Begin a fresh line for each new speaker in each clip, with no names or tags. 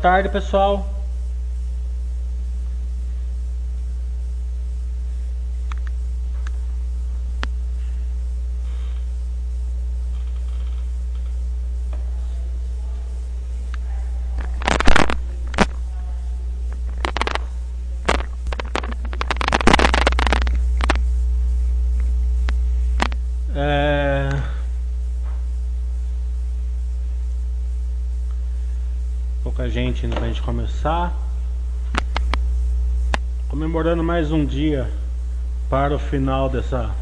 Tarde, pessoal. Pouca gente ainda pra gente começar. Comemorando mais um dia para o final dessa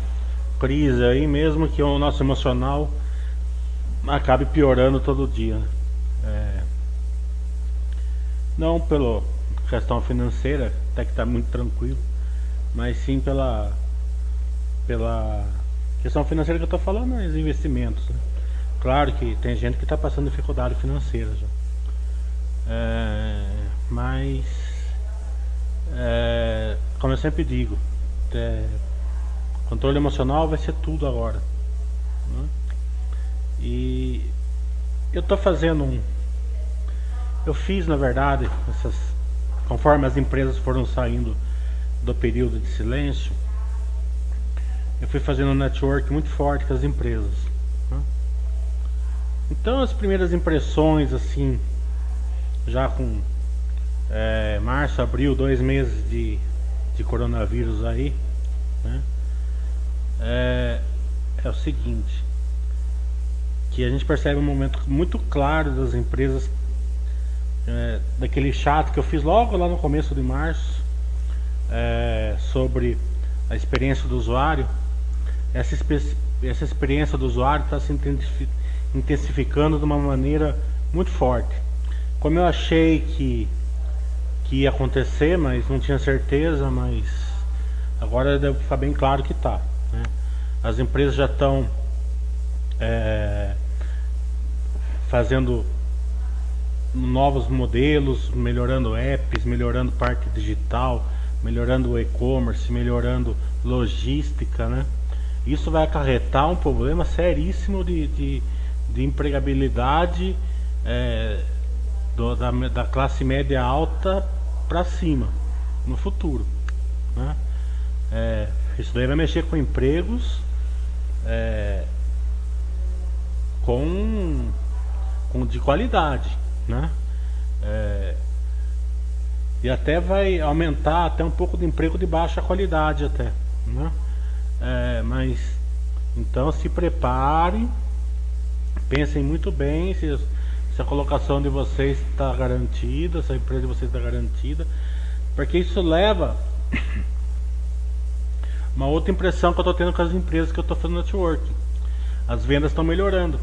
crise aí, mesmo que o nosso emocional acabe piorando todo dia. É... Não pela questão financeira, até que está muito tranquilo, mas sim pela pela questão financeira que eu estou falando é os investimentos. Né? Claro que tem gente que está passando dificuldade financeira já. É, mas, é, como eu sempre digo, é, controle emocional vai ser tudo agora. Né? E eu estou fazendo um. Eu fiz, na verdade, essas, conforme as empresas foram saindo do período de silêncio, eu fui fazendo um network muito forte com as empresas. Né? Então as primeiras impressões assim, já com é, março, abril, dois meses de, de coronavírus aí, né? é, é o seguinte, que a gente percebe um momento muito claro das empresas, é, daquele chat que eu fiz logo lá no começo de março, é, sobre a experiência do usuário, essa, essa experiência do usuário está se intensificando de uma maneira muito forte. Como eu achei que, que ia acontecer, mas não tinha certeza, mas agora deve ficar bem claro que está. Né? As empresas já estão é, fazendo novos modelos, melhorando apps, melhorando parte digital, melhorando o e-commerce, melhorando logística, né? Isso vai acarretar um problema seríssimo de, de, de empregabilidade é, do, da, da classe média alta para cima no futuro. Né? É, isso daí vai mexer com empregos é, com, com de qualidade, né? É, e até vai aumentar até um pouco de emprego de baixa qualidade até, né? É, mas então se preparem, pensem muito bem se, se a colocação de vocês está garantida, se a empresa de vocês está garantida, porque isso leva uma outra impressão que eu estou tendo com as empresas que eu estou fazendo networking. As vendas estão melhorando,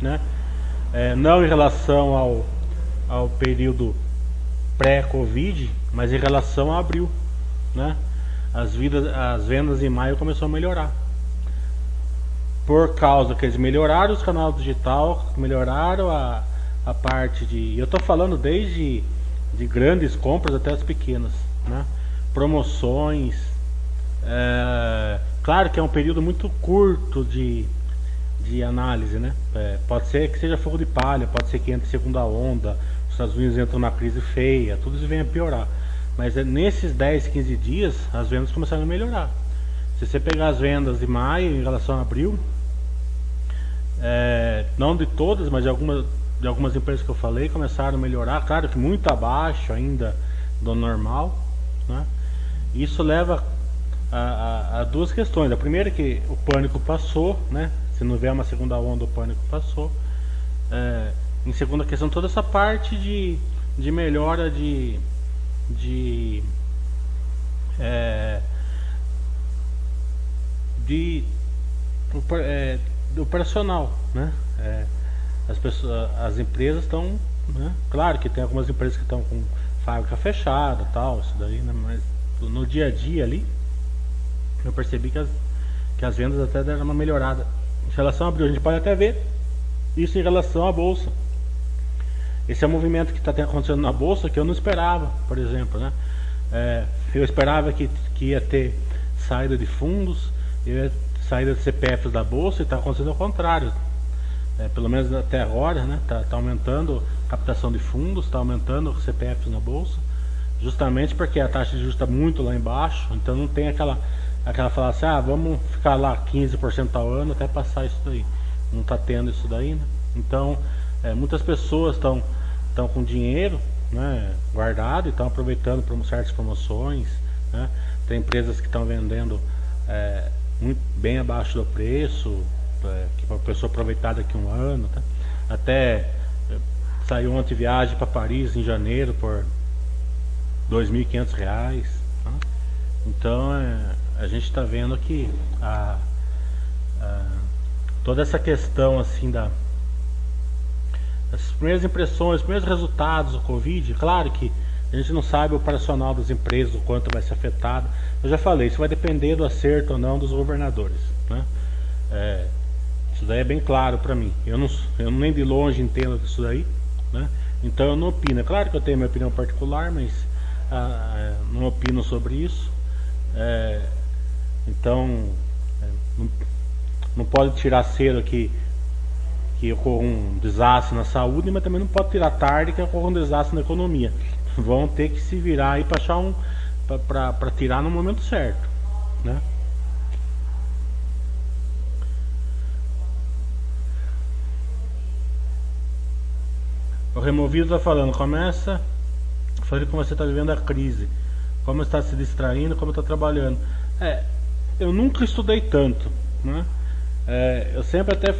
né? É, não em relação ao, ao período pré-Covid, mas em relação a abril, né? as, vidas, as vendas em maio começou a melhorar. Por causa que eles melhoraram os canais digital, melhoraram a, a parte de. Eu estou falando desde de grandes compras até as pequenas, né? Promoções. É, claro que é um período muito curto de, de análise, né? É, pode ser que seja fogo de palha, pode ser que entre segunda onda, os Estados Unidos entram numa crise feia, tudo isso vem a piorar. Mas é nesses 10, 15 dias as vendas começaram a melhorar. Se você pegar as vendas de maio em relação a abril, é, não de todas, mas de algumas, de algumas empresas que eu falei começaram a melhorar. Claro que muito abaixo ainda do normal. Né? Isso leva a, a, a, duas questões. A primeira é que o pânico passou, né? se não vier uma segunda onda, o pânico passou. É, em segunda questão, toda essa parte de, de melhora de de é, de é, operacional, né? É, as pessoas, as empresas estão, né? Claro que tem algumas empresas que estão com fábrica fechada, tal, isso daí, né? Mas no dia a dia ali, eu percebi que as, que as vendas até deram uma melhorada. Em relação a abril, a gente pode até ver isso em relação à bolsa. Esse é um movimento que está acontecendo na bolsa que eu não esperava, por exemplo, né? É, eu esperava que, que ia ter saída de fundos, ia saída de CPFs da bolsa e está acontecendo ao contrário. É, pelo menos até agora, né? Está tá aumentando captação de fundos, está aumentando o CPF na bolsa, justamente porque a taxa de juros está muito lá embaixo, então não tem aquela aquela falar assim, ah, vamos ficar lá 15% ao ano até passar isso daí. Não está tendo isso daí, né? Então, é, muitas pessoas estão estão com dinheiro né, guardado e estão aproveitando para certas promoções. Né? Tem empresas que estão vendendo é, muito bem abaixo do preço, é, que para a pessoa aproveitar daqui um ano. Tá? Até é, saiu ontem viagem para Paris em janeiro por R$ 2.500. Tá? Então é, a gente está vendo que a, a, toda essa questão assim da as primeiras impressões, os primeiros resultados do Covid, claro que a gente não sabe o operacional das empresas, o quanto vai ser afetado. Eu já falei, isso vai depender do acerto ou não dos governadores. Né? É, isso daí é bem claro para mim. Eu não, eu nem de longe entendo disso daí. Né? Então eu não opino. É claro que eu tenho minha opinião particular, mas ah, ah não opino sobre isso. É, então é, não, não pode tirar cedo aqui que ocorra um desastre na saúde, mas também não pode tirar tarde que ocorra um desastre na economia. Vão ter que se virar aí para achar um para tirar no momento certo, né? O removido está falando, começa falando como você está vivendo a crise, como está se distraindo, como está trabalhando. É, eu nunca estudei tanto, né? É, eu sempre até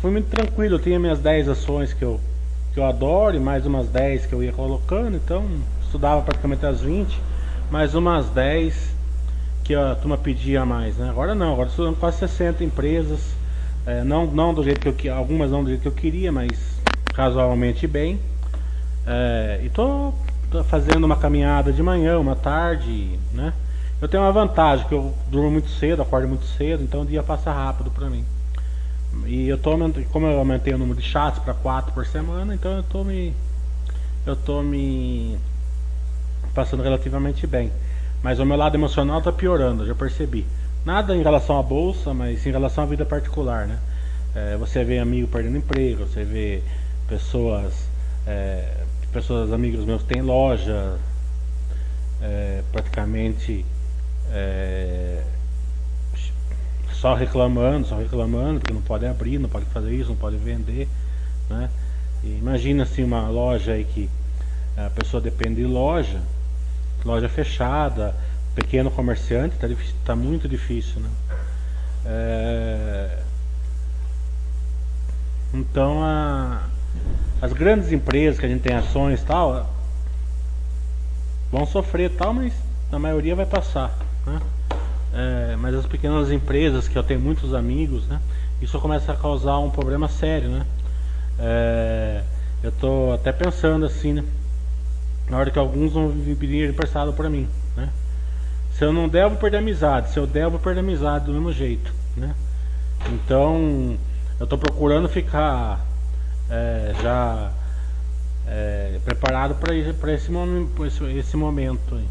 foi muito tranquilo. Eu tinha minhas 10 ações que eu, que eu adoro e mais umas 10 que eu ia colocando. Então estudava praticamente as 20, mais umas 10 que a turma pedia mais. Né? Agora não, agora estudando quase 60 empresas. É, não, não do jeito que eu algumas não do jeito que eu queria, mas casualmente bem. É, e estou fazendo uma caminhada de manhã, uma tarde, né? Eu tenho uma vantagem que eu durmo muito cedo, acordo muito cedo, então o dia passa rápido para mim. E eu tô como eu aumentei o número de chats para 4 por semana, então eu tô me eu tô me passando relativamente bem. Mas o meu lado emocional tá piorando, já percebi. Nada em relação à bolsa, mas em relação à vida particular, né? É, você vê amigo perdendo emprego, você vê pessoas, é, pessoas amigos meus têm loja, é, praticamente é, só reclamando, só reclamando, porque não pode abrir, não pode fazer isso, não pode vender, né? E imagina assim uma loja aí que a pessoa depende de loja, loja fechada, pequeno comerciante, está tá muito difícil, né? É... Então a... as grandes empresas que a gente tem ações tal vão sofrer tal, mas a maioria vai passar, né? é, mas as pequenas empresas, que eu tenho muitos amigos, né, isso começa a causar um problema sério, né? É, eu estou até pensando assim, né? Na hora que alguns vão pedir emprestado para mim, né? Se eu não vou perder amizade. Se eu vou perder amizade do mesmo jeito, né? Então, eu estou procurando ficar é, já é, preparado para esse, esse, esse momento. Aí.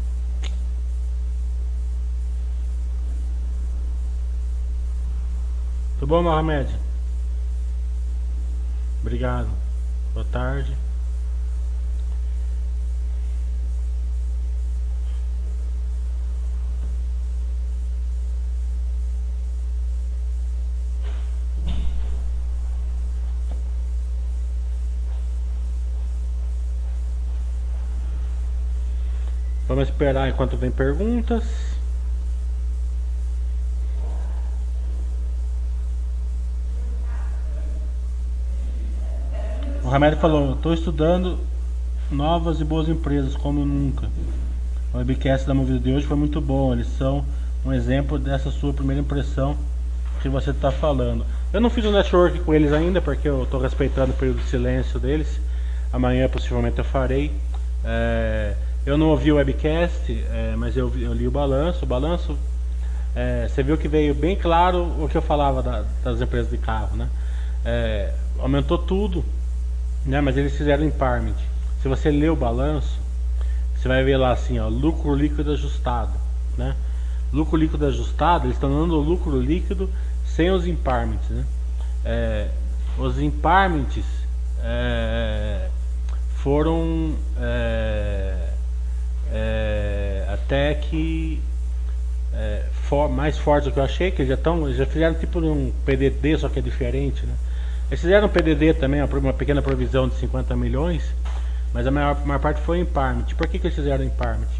Tudo bom, Mohamed? Obrigado. Boa tarde. Vamos esperar enquanto vem perguntas. O Remédio falou: Estou estudando novas e boas empresas como nunca. O webcast da Movida de hoje foi muito bom. Eles são um exemplo dessa sua primeira impressão que você está falando. Eu não fiz o um network com eles ainda porque eu estou respeitando o período de silêncio deles. Amanhã possivelmente eu farei. É, eu não ouvi o webcast, é, mas eu, eu, li o balanço. O balanço, é, você viu que veio bem claro o que eu falava da, das empresas de carro, né? É, aumentou tudo né? Mas eles fizeram empowerment. Se você ler o balanço, você vai ver lá assim, ó, lucro líquido ajustado, né? Lucro líquido ajustado, eles estão dando lucro líquido sem os empowerments, né? É, os empowerments é, foram é, até que é, for, mais fortes do que eu achei, que já, estão já fizeram tipo um PDD, só que é diferente, né? Eles fizeram um PDD também, uma pequena provisão de 50 milhões, mas a maior, maior parte foi em Parmit. Por que, que eles fizeram em Parmit?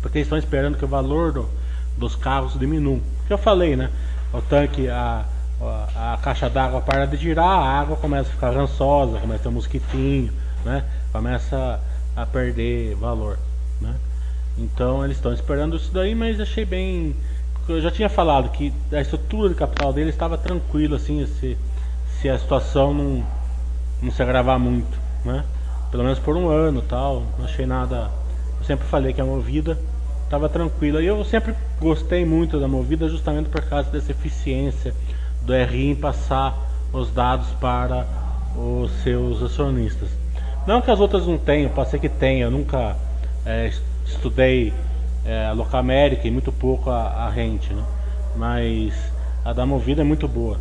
Porque eles estão esperando que o valor do, dos carros diminua. Que eu falei, né? O tanque, a, a, a caixa d'água para de girar, a água começa a ficar rançosa, começa a ter mosquitinho, né? Começa a perder valor, né? Então eles estão esperando isso daí, mas achei bem. Eu já tinha falado que a estrutura de capital dele estava tranquila, assim, se, se a situação não, não se agravar muito, né? Pelo menos por um ano tal, não achei nada. Eu sempre falei que a movida estava tranquila. E eu sempre gostei muito da movida justamente por causa dessa eficiência do RI em passar os dados para os seus acionistas. Não que as outras não tenham, pode ser que tenha, eu nunca é, estudei é, a Locamérica e muito pouco a, a Rente, né? mas a da Movida é muito boa.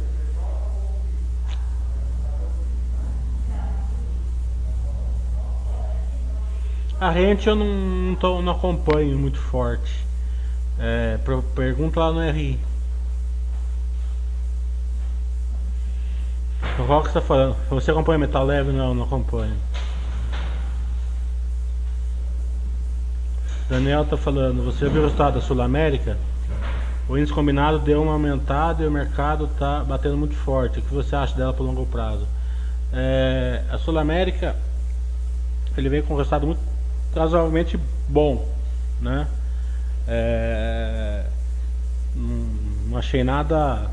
A Rente eu não, não, tô, não acompanho muito forte. É, pergunta lá no RI. O Rock está falando. Você acompanha Metal Leve? Não, não acompanho. Daniel está falando. Você viu o resultado da Sul América? O índice combinado deu uma aumentada e o mercado está batendo muito forte. O que você acha dela por longo prazo? É, a Sul América ele veio com um resultado muito razoavelmente bom, né? É, não achei nada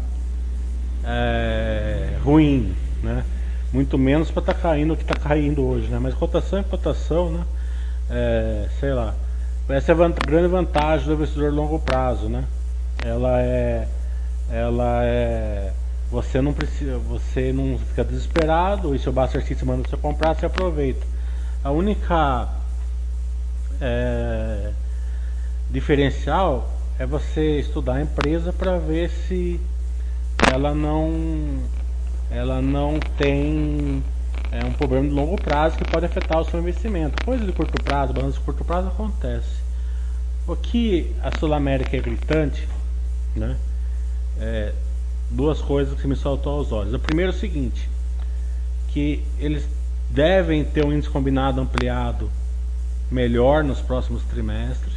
é, ruim, né? Muito menos para estar tá caindo o que está caindo hoje, né? Mas cotação é cotação, né? É, sei lá. Essa é a grande vantagem do investidor longo prazo, né? Ela é, ela é, você não precisa, você não fica desesperado. E se o System manda você comprar, você aproveita. A única é, diferencial é você estudar a empresa para ver se ela não ela não tem é, um problema de longo prazo que pode afetar o seu investimento. Coisa de curto prazo, balanço de curto prazo acontece. O que a Sul América é gritante, né? É, duas coisas que me saltou aos olhos. O primeiro é o seguinte, que eles devem ter um índice combinado ampliado melhor nos próximos trimestres,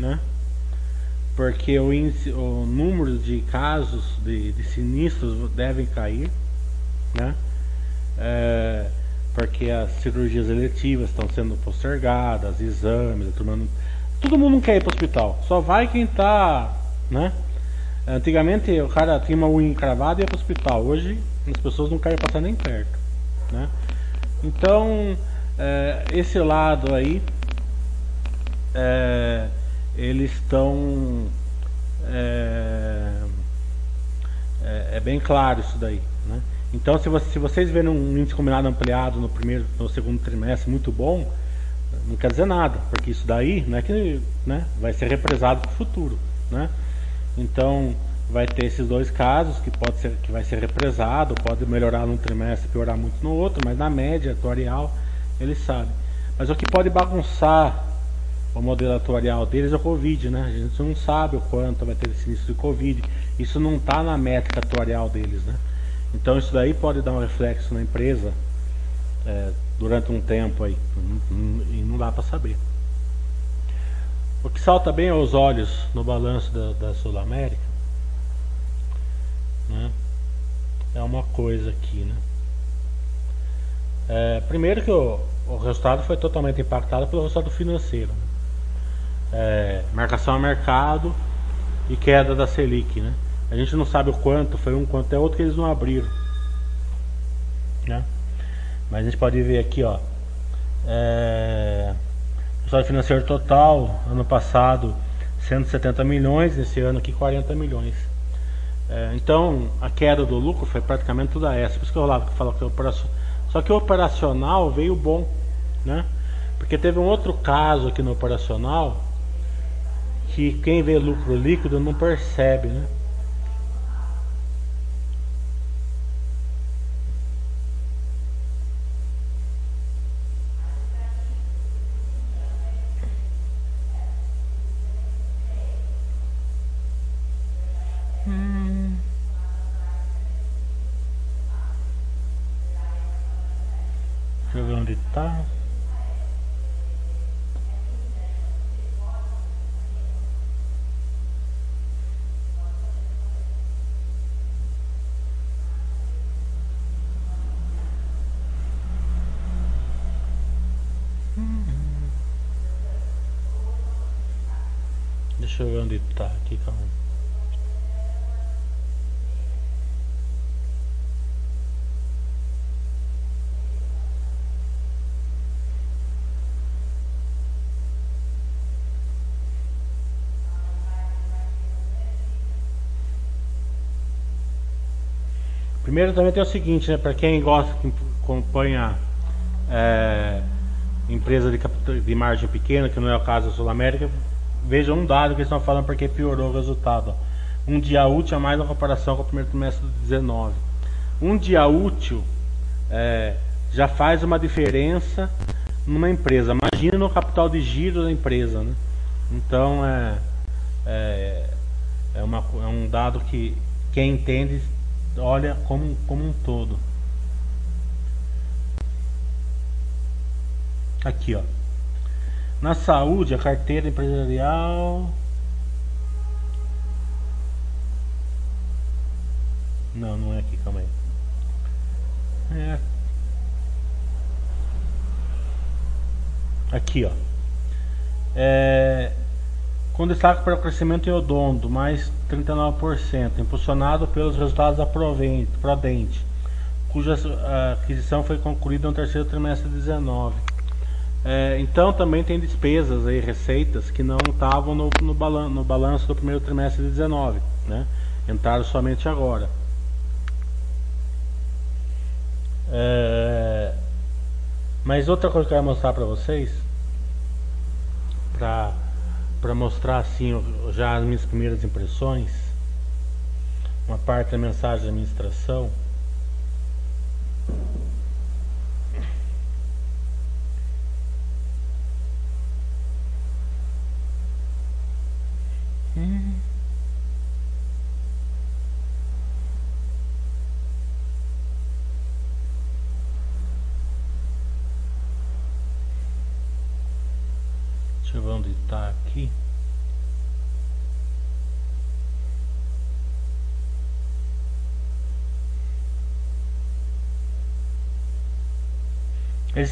né? Porque o, índice, o número de casos de, de sinistros devem cair, né? É, porque as cirurgias eletivas estão sendo postergadas, exames, todo mundo não quer ir para o hospital, só vai quem está, né? Antigamente o cara tinha uma unha encravada e ia para o hospital, hoje as pessoas não querem passar nem perto, né? Então, é, esse lado aí é, eles estão é, é, é, bem claro isso daí né? Então se, você, se vocês verem um índice combinado ampliado no primeiro no segundo trimestre muito bom não quer dizer nada porque isso daí não é que né, vai ser represado para o futuro né? então vai ter esses dois casos que pode ser que vai ser represado pode melhorar num trimestre piorar muito no outro mas na média atuarial eles sabem mas o que pode bagunçar o modelo atuarial deles é o Covid, né? A gente não sabe o quanto vai ter esse início de Covid. Isso não está na métrica atuarial deles, né? Então isso daí pode dar um reflexo na empresa é, durante um tempo aí. E não dá para saber. O que salta bem aos olhos no balanço da, da Sul América né, é uma coisa aqui, né? É, primeiro que o, o resultado foi totalmente impactado pelo resultado financeiro. Né? é, marcação a mercado e queda da Selic, né? A gente não sabe o quanto, foi um quanto é outro que eles não abriram, né? Mas a gente pode ver aqui, ó, é, resultado financeiro total, ano passado 170 milhões, esse ano aqui 40 milhões. É, então a queda do lucro foi praticamente toda essa, por isso que eu falo que o operacional, só que o operacional veio bom, né? Porque teve um outro caso aqui no operacional que quem vê lucro líquido não percebe, né? Primeiro também tem o seguinte, né? Para quem gosta, que acompanha é, empresa de, de margem pequena, que não é o caso da Sul América, veja um dado que eles estão falando porque piorou o resultado. Um dia útil a mais na comparação com o primeiro trimestre de 19. Um dia útil é, já faz uma diferença numa empresa. Imagina no capital de giro da empresa. Né? Então é, é, é, uma, é um dado que quem entende olha como, como um todo. Aqui, ó. Na saúde, a carteira empresarial. Não, não é aqui, calma aí. É. Aqui, ó. É, com destaque para o crescimento em odonto, mais 39%, impulsionado pelos resultados da Prodente, cuja aquisição foi concluída no terceiro trimestre de 19. É, então também tem despesas aí, receitas que não estavam no, no, balan no balanço do primeiro trimestre de 19, né? entraram somente agora. É, mas outra coisa que eu quero mostrar para vocês, para para mostrar assim já as minhas primeiras impressões, uma parte da mensagem de administração.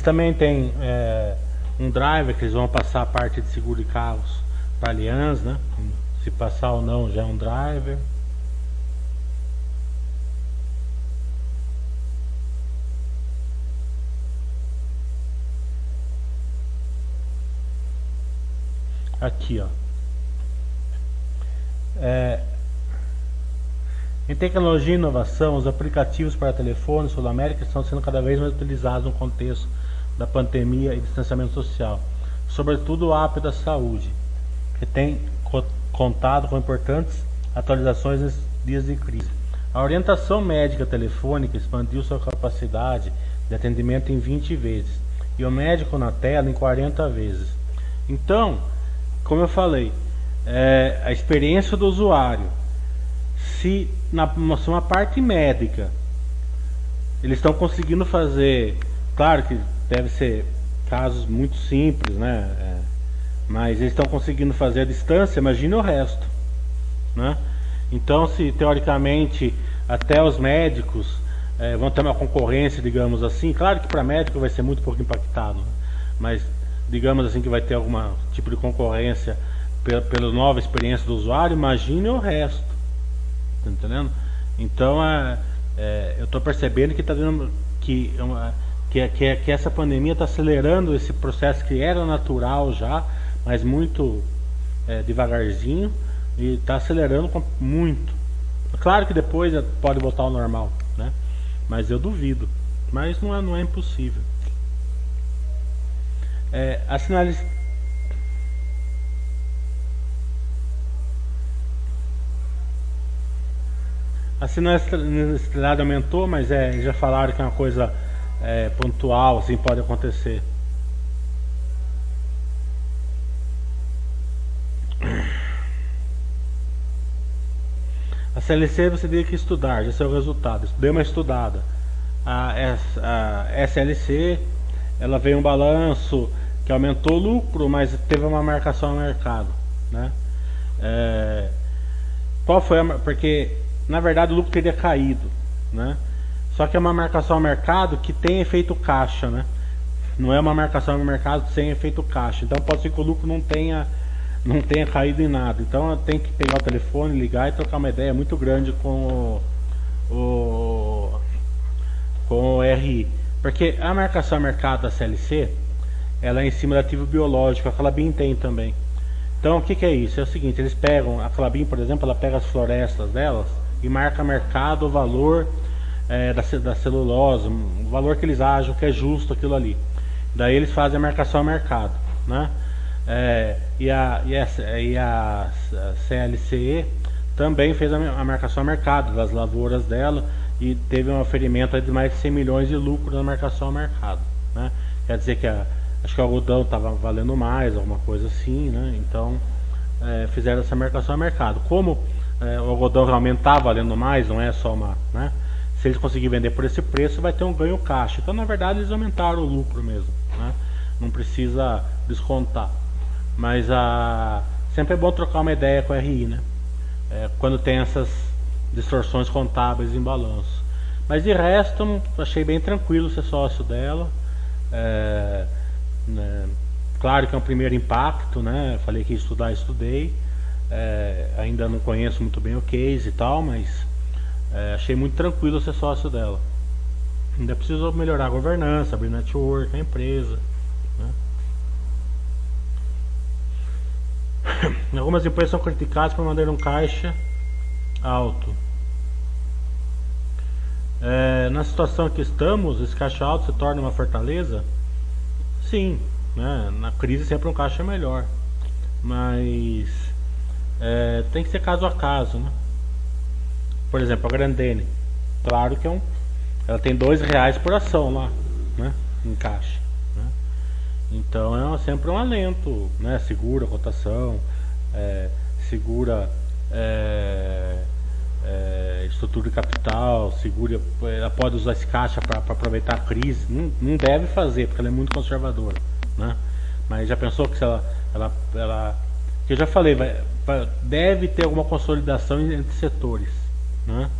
Também têm é, um driver que eles vão passar a parte de seguro de carros para Allianz, né? Se passar ou não já é um driver. Aqui, ó. É, em tecnologia e inovação, os aplicativos para telefones Sul América estão sendo cada vez mais utilizados no contexto da pandemia e distanciamento social, sobretudo o app da saúde, que tem contado com importantes atualizações nesses dias de crise. A orientação médica telefônica expandiu sua capacidade de atendimento em 20 vezes e o médico na tela em 40 vezes. Então, como eu falei, é, a experiência do usuário, se na uma parte médica eles estão conseguindo fazer, claro que deve ser casos muito simples, né? É, mas eles estão conseguindo fazer a distância, imagine o resto, né? Então, se teoricamente até os médicos é, vão ter uma concorrência, digamos assim, claro que para médico vai ser muito pouco impactado, né? mas digamos assim que vai ter algum tipo de concorrência pela, pela nova experiência do usuário, imagine o resto. Tá entendendo? Então é, é eu estou percebendo que está dando que, que, que, que essa pandemia está acelerando esse processo que era natural já, mas muito é, devagarzinho e está acelerando muito. Claro que depois pode voltar ao normal, né? Mas eu duvido. Mas não é, não é impossível. É, a sinaliz... A sinistralidade aumentou, mas é, já falaram que é uma coisa é, pontual, assim pode acontecer. A CLC você teria que estudar, já é o resultado. Deu uma estudada. A, a SLC ela veio um balanço que aumentou o lucro, mas teve uma marcação no mercado, né? É, qual foi a, porque na verdade o lucro teria caído, né? Só que é uma marcação ao mercado que tem efeito caixa, né? Não é uma marcação ao mercado sem efeito caixa. Então pode ser que o lucro não tenha não tenha caído em nada. Então tenho que pegar o telefone, ligar e trocar uma ideia muito grande com o, o com o RI. Porque a marcação ao mercado da CLC, ela é em cima do ativo biológico, a Clabin tem também. Então o que, que, é isso? É o seguinte, eles pegam, a Clabin, por exemplo, ela pega as florestas delas e marca mercado o valor é, da, da celulose, o valor que eles acham que é justo aquilo ali. Daí eles fazem a marcação ao mercado. Né? É, e, a, e, a, e a CLCE também fez a, a marcação ao mercado das lavouras dela e teve um oferimento de mais de 100 milhões de lucro na marcação ao mercado. Né? Quer dizer que a, acho que o algodão estava valendo mais, alguma coisa assim, né? Então é, fizeram essa marcação ao mercado. Como é, o algodão realmente está valendo mais, não é só uma. Né? Se eles conseguirem vender por esse preço, vai ter um ganho caixa. Então, na verdade, eles aumentaram o lucro mesmo. Né? Não precisa descontar. Mas a, sempre é bom trocar uma ideia com a RI, né? É, quando tem essas distorções contábeis em balanço. Mas de resto, achei bem tranquilo ser sócio dela. É, né, claro que é um primeiro impacto, né? Falei que ia estudar, estudei. É, ainda não conheço muito bem o case e tal, mas é, achei muito tranquilo ser sócio dela. Ainda preciso melhorar a governança, abrir network, a empresa. Né? Algumas empresas são criticadas por manter um caixa alto. É, na situação que estamos, esse caixa alto se torna uma fortaleza? Sim, né? na crise sempre um caixa é melhor. Mas é, tem que ser caso a caso. Né? Por exemplo, a Grandene. Claro que é um, ela tem dois reais por ação lá né? em caixa. Né? Então é sempre um alento. Né? Segura a cotação, é, segura. É, é, estrutura de capital, segura, ela pode usar esse caixa para aproveitar a crise. Não, não deve fazer, porque ela é muito conservadora. Né? Mas já pensou que se ela. ela, ela que eu já falei, vai, deve ter alguma consolidação entre setores. Né?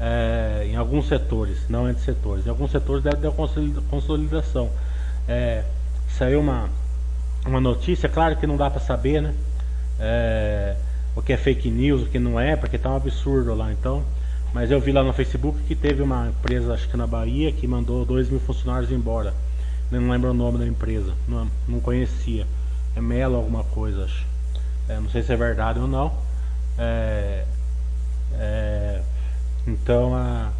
É, em alguns setores, não entre setores. Em alguns setores deve ter consolidação. É, saiu uma, uma notícia, claro que não dá para saber, né? É, o que é fake news, o que não é, porque tá um absurdo lá. Então, mas eu vi lá no Facebook que teve uma empresa, acho que na Bahia, que mandou 2 mil funcionários embora. Eu não lembro o nome da empresa, não, não conhecia. É Melo alguma coisa, acho. É, não sei se é verdade ou não. É, é, então a,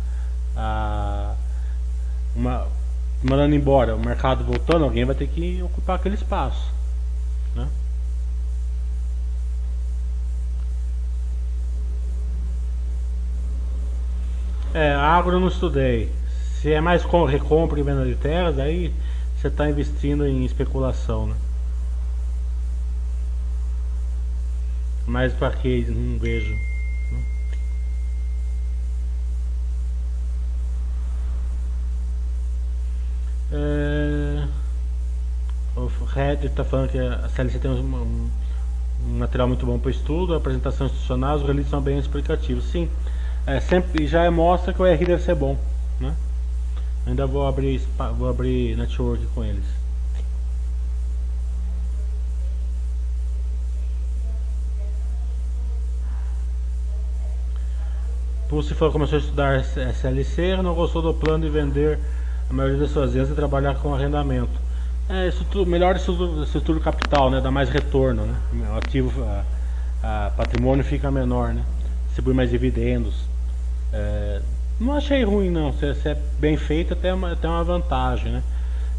a uma, mandando embora, o mercado voltando, alguém vai ter que ocupar aquele espaço. Né? É, agro eu não estudei. Se é mais com recompra e venda de terras, aí você está investindo em especulação, né? Mais para que não vejo. É... O Red está falando que a CLC tem um, um, um material muito bom para estudo, apresentação institucional, os releases são bem explicativos. Sim é, sempre já mostra que o R deve ser bom, né? Ainda vou abrir vou abrir network com eles. Pulse falou começou a estudar SLC, não gostou do plano de vender a maioria das suas vezes e trabalhar com arrendamento. É, tudo, melhor estrutura, estrutura capital, né? Dá mais retorno, né? O ativo, a, a patrimônio fica menor, né? Distribui mais dividendos. É, não achei ruim não, se, se, é bem feito até uma, até uma vantagem, né?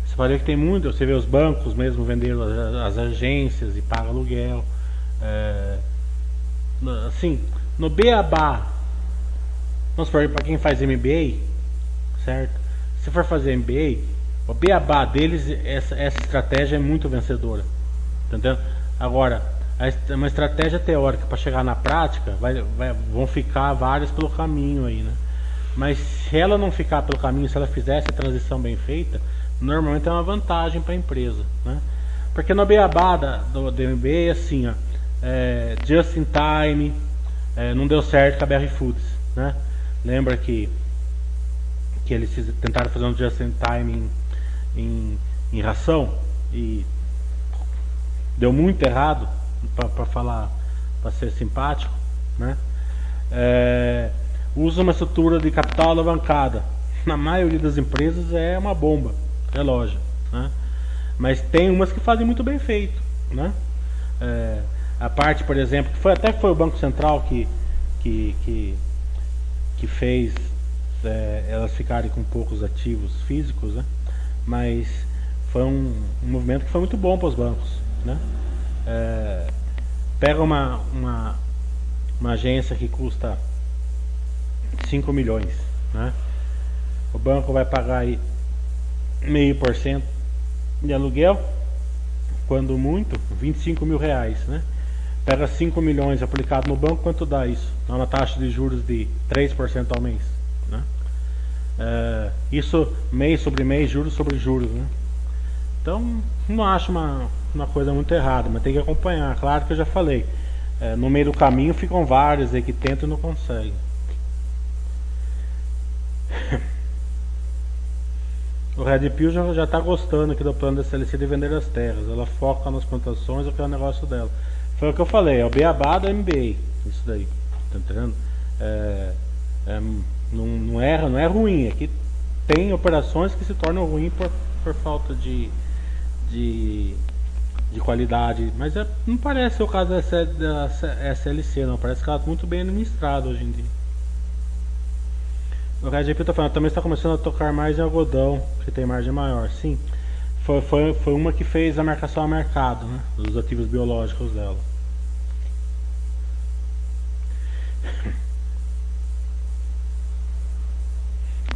Você pode que tem muito, você vê os bancos mesmo vendendo as, as agências e paga aluguel. É, assim, no Beabá, vamos para quem faz MBA, certo? Se for fazer MBA, o Beabá deles, essa, essa estratégia é muito vencedora. Entendendo? Agora, uma estratégia teórica para chegar na prática vai, vai, vão ficar várias pelo caminho aí, né? Mas se ela não ficar pelo caminho, se ela fizesse a transição bem feita, normalmente é uma vantagem para a empresa, né? Porque no beabá da, do, MBA assim, ó, é, just in time, é, não deu certo com a BR Foods, né? Lembra que que eles tentaram fazer um just in time em, em, em ração e deu muito errado para falar para ser simpático, né? É, usa uma estrutura de capital alavancada. Na maioria das empresas é uma bomba, é loja, né? Mas tem umas que fazem muito bem feito, né? É, a parte, por exemplo, que foi até foi o Banco Central que que, que, que fez é, elas ficarem com poucos ativos físicos, né? Mas foi um, um movimento que foi muito bom para os bancos, né? É, pega uma, uma, uma agência que custa 5 milhões, né? O banco vai pagar aí meio por cento de aluguel, quando muito, 25 mil reais, né? Pega 5 milhões aplicado no banco, quanto dá isso? Dá uma taxa de juros de 3% ao mês, É, isso mês sobre mês, juros sobre juros, né? Então, não acho uma, uma coisa muito errada, mas tem que acompanhar. Claro que eu já falei, é, no meio do caminho ficam vários aí que tentam e não conseguem. O Red Pill já está gostando aqui do plano da SLC de vender as terras. Ela foca nas plantações, o que é o negócio dela. Foi o que eu falei, é o beabá do MBA. Isso daí. Tá entendendo? É, é, não, não, é, não é ruim. É que tem operações que se tornam ruins por, por falta de, de, de qualidade. Mas é, não parece o caso da SLC, não. Parece que ela é muito bem administrada hoje em dia. O RedGP está falando, também está começando a tocar mais em algodão, que tem margem maior. Sim, foi, foi, foi uma que fez a marcação a mercado, né? Dos ativos biológicos dela.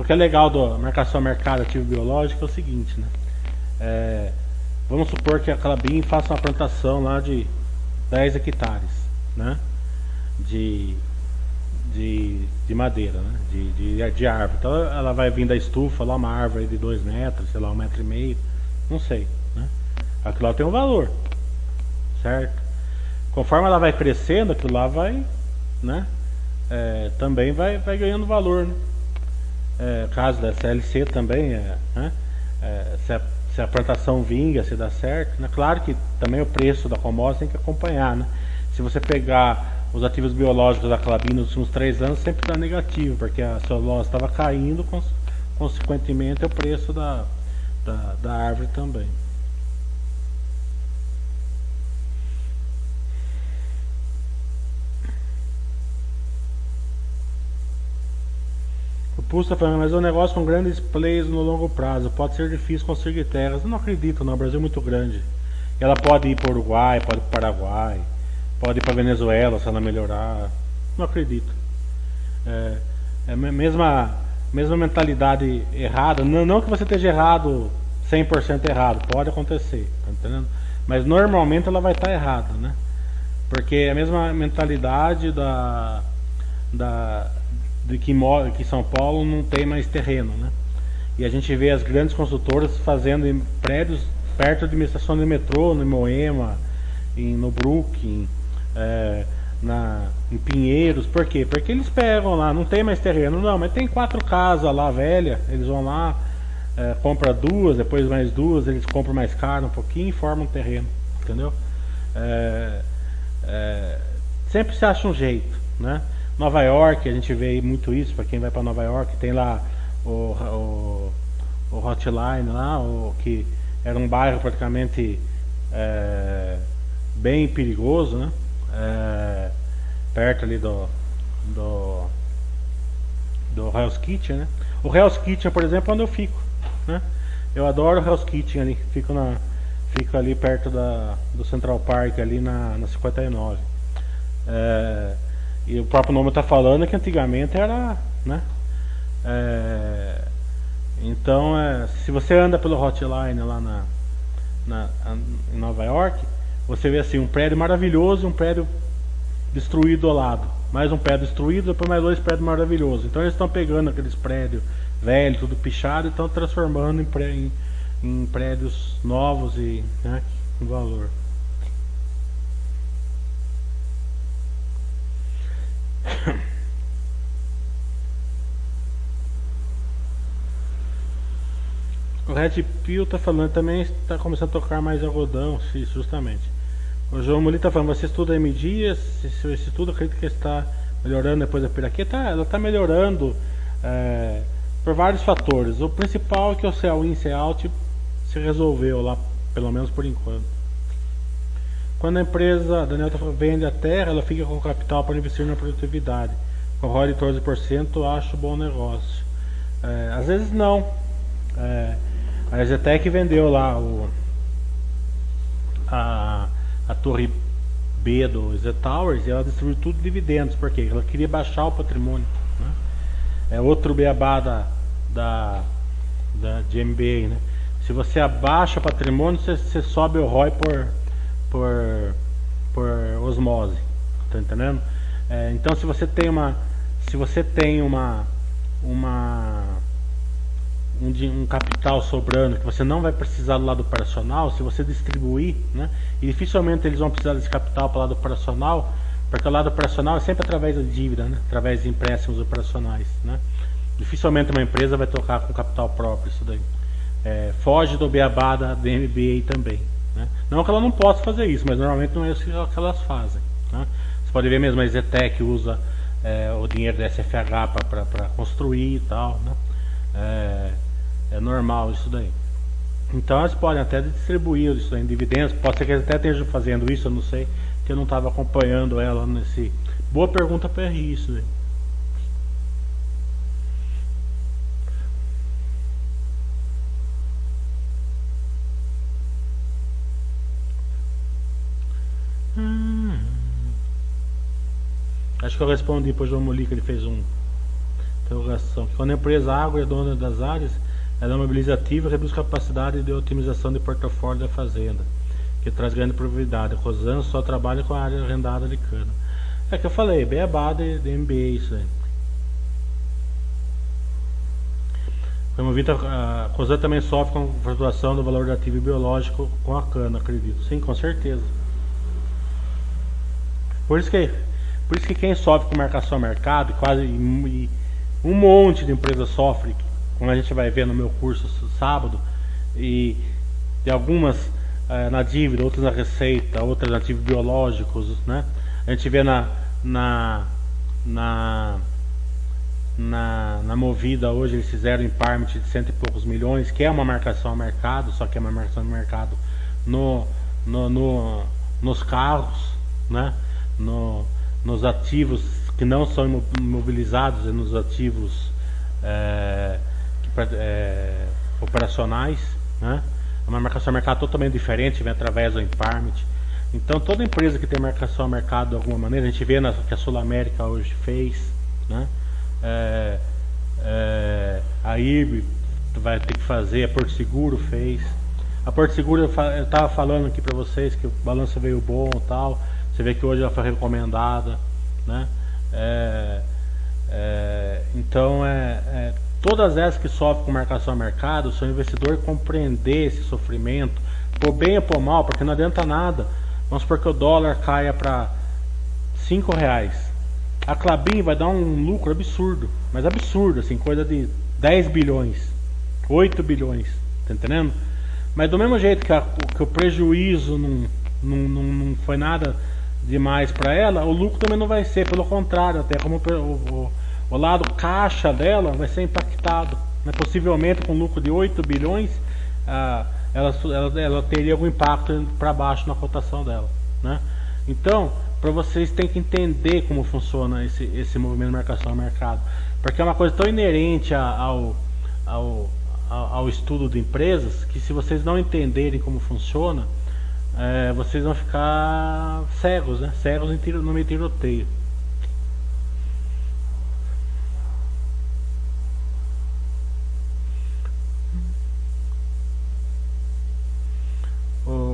O que é legal da marcação mercado ativo biológico é o seguinte, né? É, vamos supor que a Clabin faça uma plantação lá de 10 hectares, né? De de, de madeira, né? de, de, de árvore. Então ela vai vir da estufa lá, uma árvore de 2 metros, sei lá, um metro e meio, não sei. Né? Aquilo lá tem um valor, certo? Conforme ela vai crescendo, aquilo lá vai, né? É, também vai, vai ganhando valor, né? É, caso da CLC também, é, né? É, se, a, se a plantação vinga, se dá certo, né? Claro que também o preço da commodity tem que acompanhar, né? Se você pegar os ativos biológicos da Clabin nos últimos três anos sempre está negativo, porque a celulose estava caindo, consequentemente o preço da, da, da árvore também. Falando, mas é um negócio com grandes plays no longo prazo. Pode ser difícil conseguir terras. Eu não acredito, não. O Brasil é muito grande. Ela pode ir para o Uruguai, pode ir para o Paraguai. Pode ir para Venezuela se ela melhorar. Não acredito. É, é a mesma, mesma mentalidade errada. Não, não que você esteja errado 100% errado. Pode acontecer. Tá entendendo? Mas normalmente ela vai estar errada, né? Porque é a mesma mentalidade da, da, de que, que São Paulo não tem mais terreno, né? E a gente vê as grandes consultoras fazendo prédios perto de uma estação de metrô, no Moema, em, no Brooklyn, é, na, em Pinheiros, por quê? Porque eles pegam lá, não tem mais terreno, não, mas tem quatro casas lá velha, eles vão lá, é, compra duas, depois mais duas, eles compram mais caro um pouquinho e formam um terreno, entendeu? É, é, sempre se acha um jeito, né? Nova York, a gente vê muito isso, para quem vai para Nova York, tem lá o, o, o Hotline lá, o, que era um bairro praticamente é, bem perigoso, né? é, perto ali do, do, do Hell's Kitchen, né? O Hell's Kitchen, por exemplo, é onde eu fico, né? Eu adoro o Hell's Kitchen ali, fico, na, fico ali perto da, do Central Park, ali na, na 59. É, e o próprio nome está falando que antigamente era, né? É, então, é, se você anda pelo Hotline lá na, na, em Nova York, você vê assim, um prédio maravilhoso e um prédio destruído ao lado. Mais um prédio destruído, depois mais dois prédios maravilhosos. Então eles estão pegando aqueles prédios velhos, tudo pichado, e estão transformando em, em, em prédios novos e né, com valor. O Red Pill tá falando também está começando a tocar mais algodão, sim, justamente. O João Muli tá falando, você estuda M se você estuda, acredito que está melhorando depois da piraquia, tá, ela está melhorando é, por vários fatores. O principal é que o céu in, out se resolveu lá, pelo menos por enquanto. Quando a empresa, a Daniel tá vende a terra, ela fica com capital para investir na produtividade. Com ROI de 14%, acho bom negócio. É, às vezes não. É, a Zetec vendeu lá o, a, a torre B do Z Towers e ela distribuiu tudo dividendos, porque ela queria baixar o patrimônio. Né? É outro beabá da, da, da, de MBA. Né? Se você abaixa o patrimônio, você, você sobe o ROI por, por, por osmose. Tá entendendo? É, então se você tem uma. Se você tem uma. uma um, um, capital sobrando que você não vai precisar do lado operacional, se você distribuir, né? E dificilmente eles vão precisar desse capital para o lado operacional, porque o lado operacional é sempre através da dívida, né? através de empréstimos operacionais, né? Dificilmente uma empresa vai tocar com capital próprio isso daí. É, foge do beabá da MBA também. Né? Não que ela não possa fazer isso, mas normalmente não é isso que elas fazem. Né? Você pode ver mesmo a Zetec usa é, o dinheiro da SFH para construir e tal. Né? É, é normal isso daí. Então elas podem até distribuir isso em dividendos. Pode ser que eles até estejam fazendo isso, eu não sei, que eu não estava acompanhando ela nesse. Boa pergunta para isso. Daí. Acho que eu respondi para o João Molica, ele fez um interrogação. Quando a empresa água é dona das áreas, ela é mobilizativa e reduz capacidade de otimização de portfólio da fazenda, que traz grande probabilidade. Rosan só trabalha com a área arrendada de cana. É que eu falei, beabá de, de MBA isso aí. Como Vita, a Rosan também sofre com a flutuação do valor do ativo biológico com a cana, acredito. Sim, com certeza. Por isso que, por isso que quem sofre com marcação a mercado, quase e, um monte de empresas sofre como a gente vai ver no meu curso sábado, e de algumas é, na dívida, outras na receita, outras na ativos biológicos, né? A gente vê na, na, na, na, na movida hoje eles fizeram emparment de cento e poucos milhões, que é uma marcação ao mercado, só que é uma marcação ao mercado no, no, no nos carros, né? No, nos ativos que não são imobilizados, nos ativos é, é, operacionais, né? É uma marcação a mercado totalmente diferente, vem através do Emparmit. Então toda empresa que tem marcação a mercado de alguma maneira, a gente vê que a Sul América hoje fez, né? É, é, a IRB vai ter que fazer, a Porto Seguro fez. A Porto Seguro eu estava falando aqui para vocês que o balanço veio bom e tal. Você vê que hoje ela foi recomendada, né? É, é, então é, é Todas essas que sofrem com marcação a mercado, se o investidor compreender esse sofrimento, por bem ou por mal, porque não adianta nada. Vamos supor que o dólar caia para 5 reais. A Clabin vai dar um lucro absurdo, mas absurdo, assim, coisa de 10 bilhões, 8 bilhões, tá entendendo? Mas do mesmo jeito que, a, que o prejuízo não, não, não, não foi nada demais para ela, o lucro também não vai ser, pelo contrário, até como o, o o lado caixa dela vai ser impactado. Né? Possivelmente com lucro de 8 bilhões, ah, ela, ela, ela, teria algum impacto para baixo na cotação dela. Né? Então, para vocês tem que entender como funciona esse, esse movimento de marcação ao mercado. Porque é uma coisa tão inerente ao, ao, ao, estudo de empresas que se vocês não entenderem como funciona, é, vocês vão ficar cegos, né? cegos no meio tiroteio.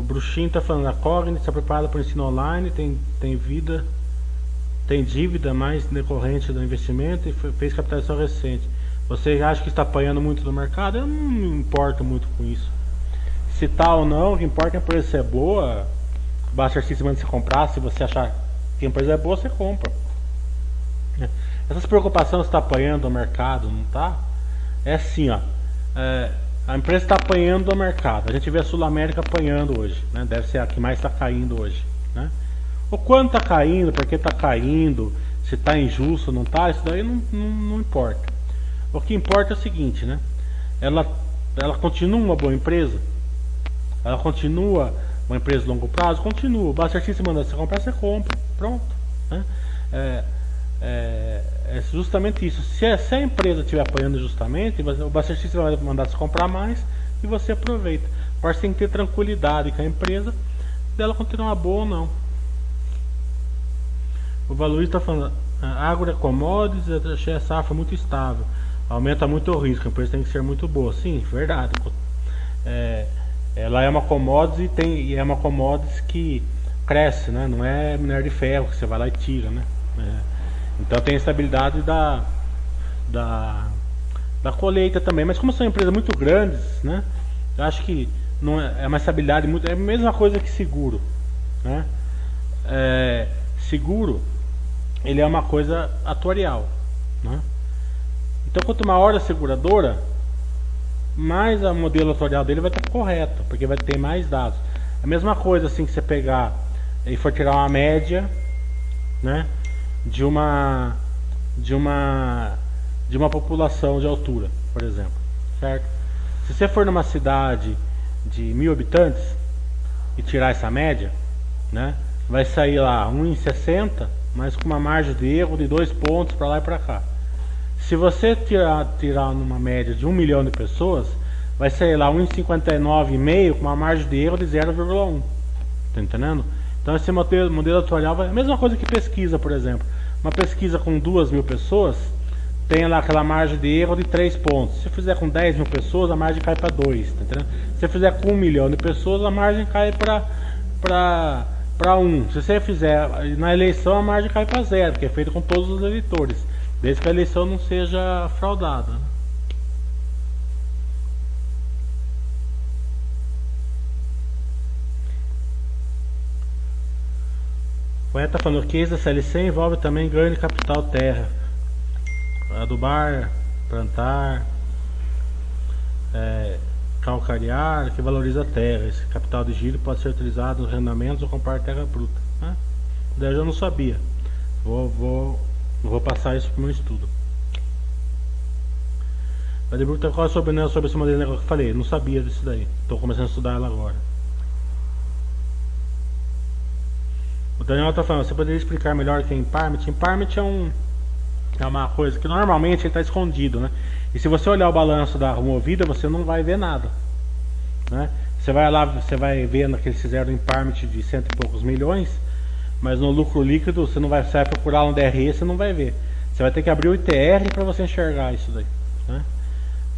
Bruxinho está falando, a Cogni está preparada para o ensino online, tem, tem vida, tem dívida mais decorrente do investimento e fez capitalização recente. Você acha que está apanhando muito no mercado? Eu não me importo muito com isso. Se tá ou não, o que importa é a empresa ser boa. Basta se você comprar, se você achar que a empresa é boa, você compra. Essas preocupações está apanhando o mercado, não está? É assim, ó. É, a empresa está apanhando o mercado. A gente vê a Sul América apanhando hoje, né? Deve ser a que mais está caindo hoje, né? O quanto está caindo, por que está caindo, se está injusto, não está, isso daí não, não, não, importa. O que importa é o seguinte, né? Ela, ela continua uma boa empresa, ela continua uma empresa de longo prazo, continua. Basta se mandar você comprar, você compra, pronto. Né? É, é, é, justamente isso. Se a, se a empresa estiver apoiando justamente, o Bastercista vai mandar você comprar mais e você aproveita. Mas tem que ter tranquilidade com a empresa dela continuar boa ou não. O Valorista está falando, a agro é commodities, achei a safra muito estável. Aumenta muito o risco, a empresa tem que ser muito boa. Sim, verdade. É, ela é uma commodities e, tem, e é uma commodities que cresce, né? Não é minério de ferro que você vai lá e tira, né? É, então tem a estabilidade da, da, da colheita também. Mas como são empresas muito grandes, né? Eu acho que não é, é uma estabilidade muito. É a mesma coisa que seguro. Né? É, seguro ele é uma coisa atuarial. Né? Então quanto maior a seguradora, mais o modelo atuarial dele vai estar correto, porque vai ter mais dados. A mesma coisa assim que você pegar e for tirar uma média, né? de uma de uma de uma população de altura, por exemplo, certo? Se você for numa cidade de mil habitantes e tirar essa média, né, vai sair lá 1,60, mas com uma margem de erro de dois pontos para lá e para cá. Se você tirar, tirar numa média de um milhão de pessoas, vai sair lá 1,59,5 com uma margem de erro de 0,1. Tá entendendo? Então esse modelo, modelo atuarial vai, a mesma coisa que pesquisa, por exemplo. Uma pesquisa com duas mil pessoas tem lá aquela margem de erro de 3 pontos. Se fizer com 10 mil pessoas, a margem cai para 2. Tá entendendo? Se fizer com 1 milhão de pessoas, a margem cai para para 1. Se você fizer na eleição, a margem cai para 0, porque é feito com todos os eleitores, desde que a eleição não seja fraudada. Né? O está falando que da CLC envolve também ganho de capital terra. Adubar, plantar, é, calcarear, que valoriza a terra. Esse capital de giro pode ser utilizado nos rendamentos ou comprar terra bruta. Né? Daí eu já não sabia. Vou, vou, vou passar isso para o meu estudo. A de qual é a sua opinião sobre esse modelo que eu falei? Não sabia disso daí. Estou começando a estudar ela agora. O Daniel está falando, você poderia explicar melhor o que é Empowerment? Empowerment é, um, é uma coisa que normalmente está escondido, né? E se você olhar o balanço da Movida, você não vai ver nada. Né? Você vai lá, você vai vendo que eles fizeram Empowerment de cento e poucos milhões, mas no lucro líquido você não vai, vai procurar um DRE, você não vai ver. Você vai ter que abrir o ITR para você enxergar isso daí. Né?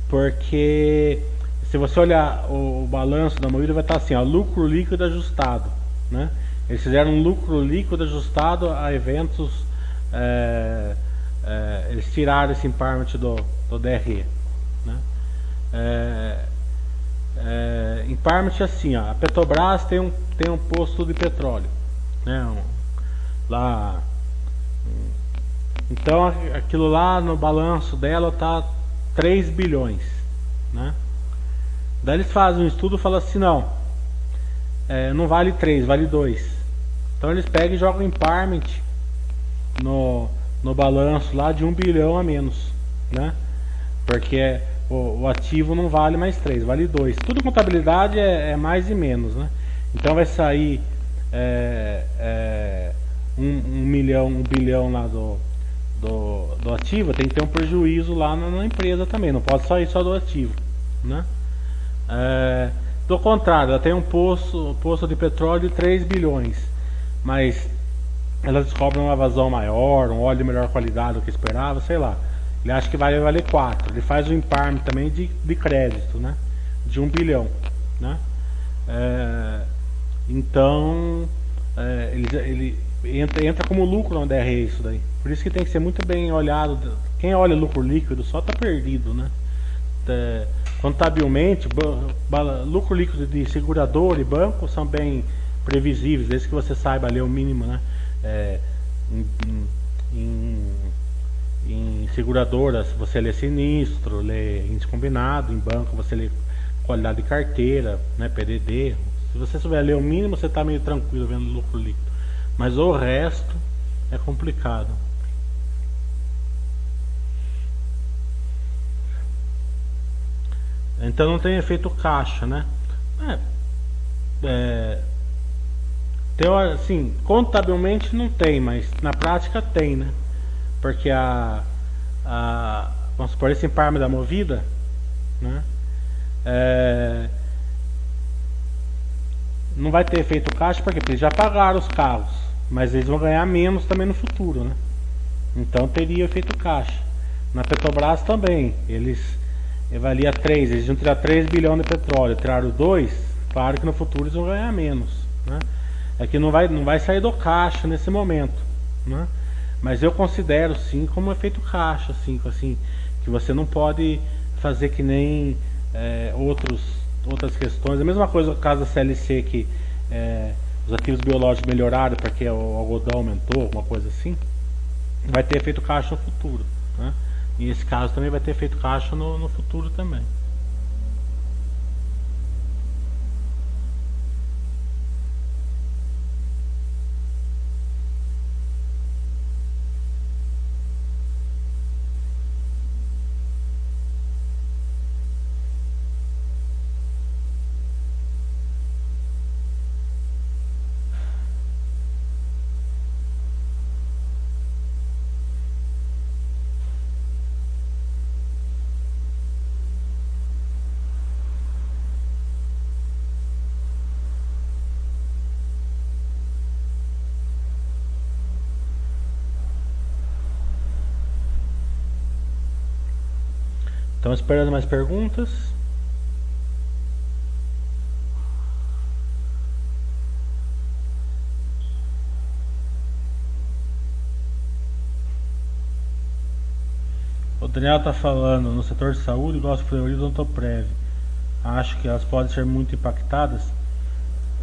Porque se você olhar o, o balanço da Movida, vai estar assim, ó, lucro líquido ajustado. Né? Eles fizeram um lucro líquido ajustado a eventos. É, é, eles tiraram esse impairment do, do DRE. Né? É, é, impairment é assim: ó, a Petrobras tem um, tem um posto de petróleo. Né? Lá. Então aquilo lá no balanço dela está 3 bilhões. Né? Daí eles fazem um estudo e falam assim: não, é, não vale 3, vale 2. Então eles pegam e jogam impairment no, no balanço lá de um bilhão a menos, né? Porque o, o ativo não vale mais 3, vale 2. Tudo contabilidade é, é, mais e menos, né? Então vai sair é, é, um, um, milhão, um bilhão lá do, do, do, ativo, tem que ter um prejuízo lá na, na empresa também, não pode sair só do ativo, né? É, do contrário, ela tem um poço, poço de petróleo de 3 bilhões mas ela descobre uma vazão maior, um óleo de melhor qualidade do que esperava, sei lá. Ele acha que vai valer 4. Ele faz o emparme também de, de crédito, né? De 1 um bilhão, né? É, então, é, ele, ele entra, entra, como lucro no DRE isso daí. Por isso que tem que ser muito bem olhado. Quem olha lucro líquido só está perdido, né? É, contabilmente, lucro líquido de segurador e banco são bem previsíveis, desde que você saiba ler o mínimo, né? É, em, em, em seguradora, se você lê sinistro, lê índice combinado, em banco você lê qualidade de carteira, né, PDD. Se você souber ler o mínimo, você está meio tranquilo vendo lucro líquido. Mas o resto é complicado. Então não tem efeito caixa, né? É, é, teor, assim, contabilmente não tem, mas na prática tem, né? Porque a, a vamos supor esse emparme da movida, né? É, não vai ter efeito caixa porque eles já pagaram os carros, mas eles vão ganhar menos também no futuro, né? Então teria efeito caixa. Na Petrobras também, eles valia 3, eles iam tirar 3 bilhões de petróleo, tiraram 2, claro que no futuro eles vão ganhar menos. Né? É que não vai, não vai sair do caixa nesse momento. Né? Mas eu considero sim como efeito caixa, assim, assim, que você não pode fazer que nem é, outros, outras questões. A mesma coisa no caso da CLC, que é, os ativos biológicos melhoraram porque o algodão aumentou, alguma coisa assim, vai ter efeito caixa no futuro. Né? E esse caso também vai ter efeito caixa no, no futuro também. Estamos esperando mais perguntas. O Daniel está falando no setor de saúde, gosto de Fleury e Odontoprev. Acho que elas podem ser muito impactadas.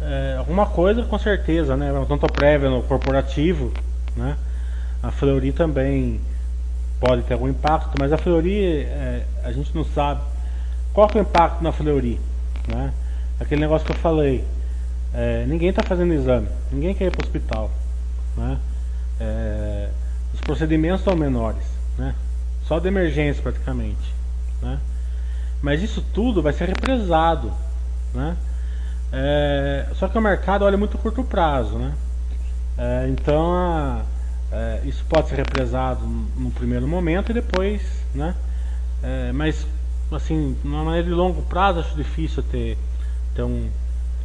É, alguma coisa com certeza, né? O Odontoprev no corporativo, né? A Fleury também pode ter algum impacto, mas a Fleury, é, a gente não sabe qual é o impacto na Fleury. Né? Aquele negócio que eu falei, é, ninguém está fazendo exame, ninguém quer ir para o hospital. Né? É, os procedimentos são menores, né? só de emergência praticamente. Né? Mas isso tudo vai ser represado. Né? É, só que o mercado olha muito curto prazo. Né? É, então a é, isso pode ser represado no primeiro momento e depois, né? É, mas, assim, de uma maneira de longo prazo, acho difícil ter, ter um,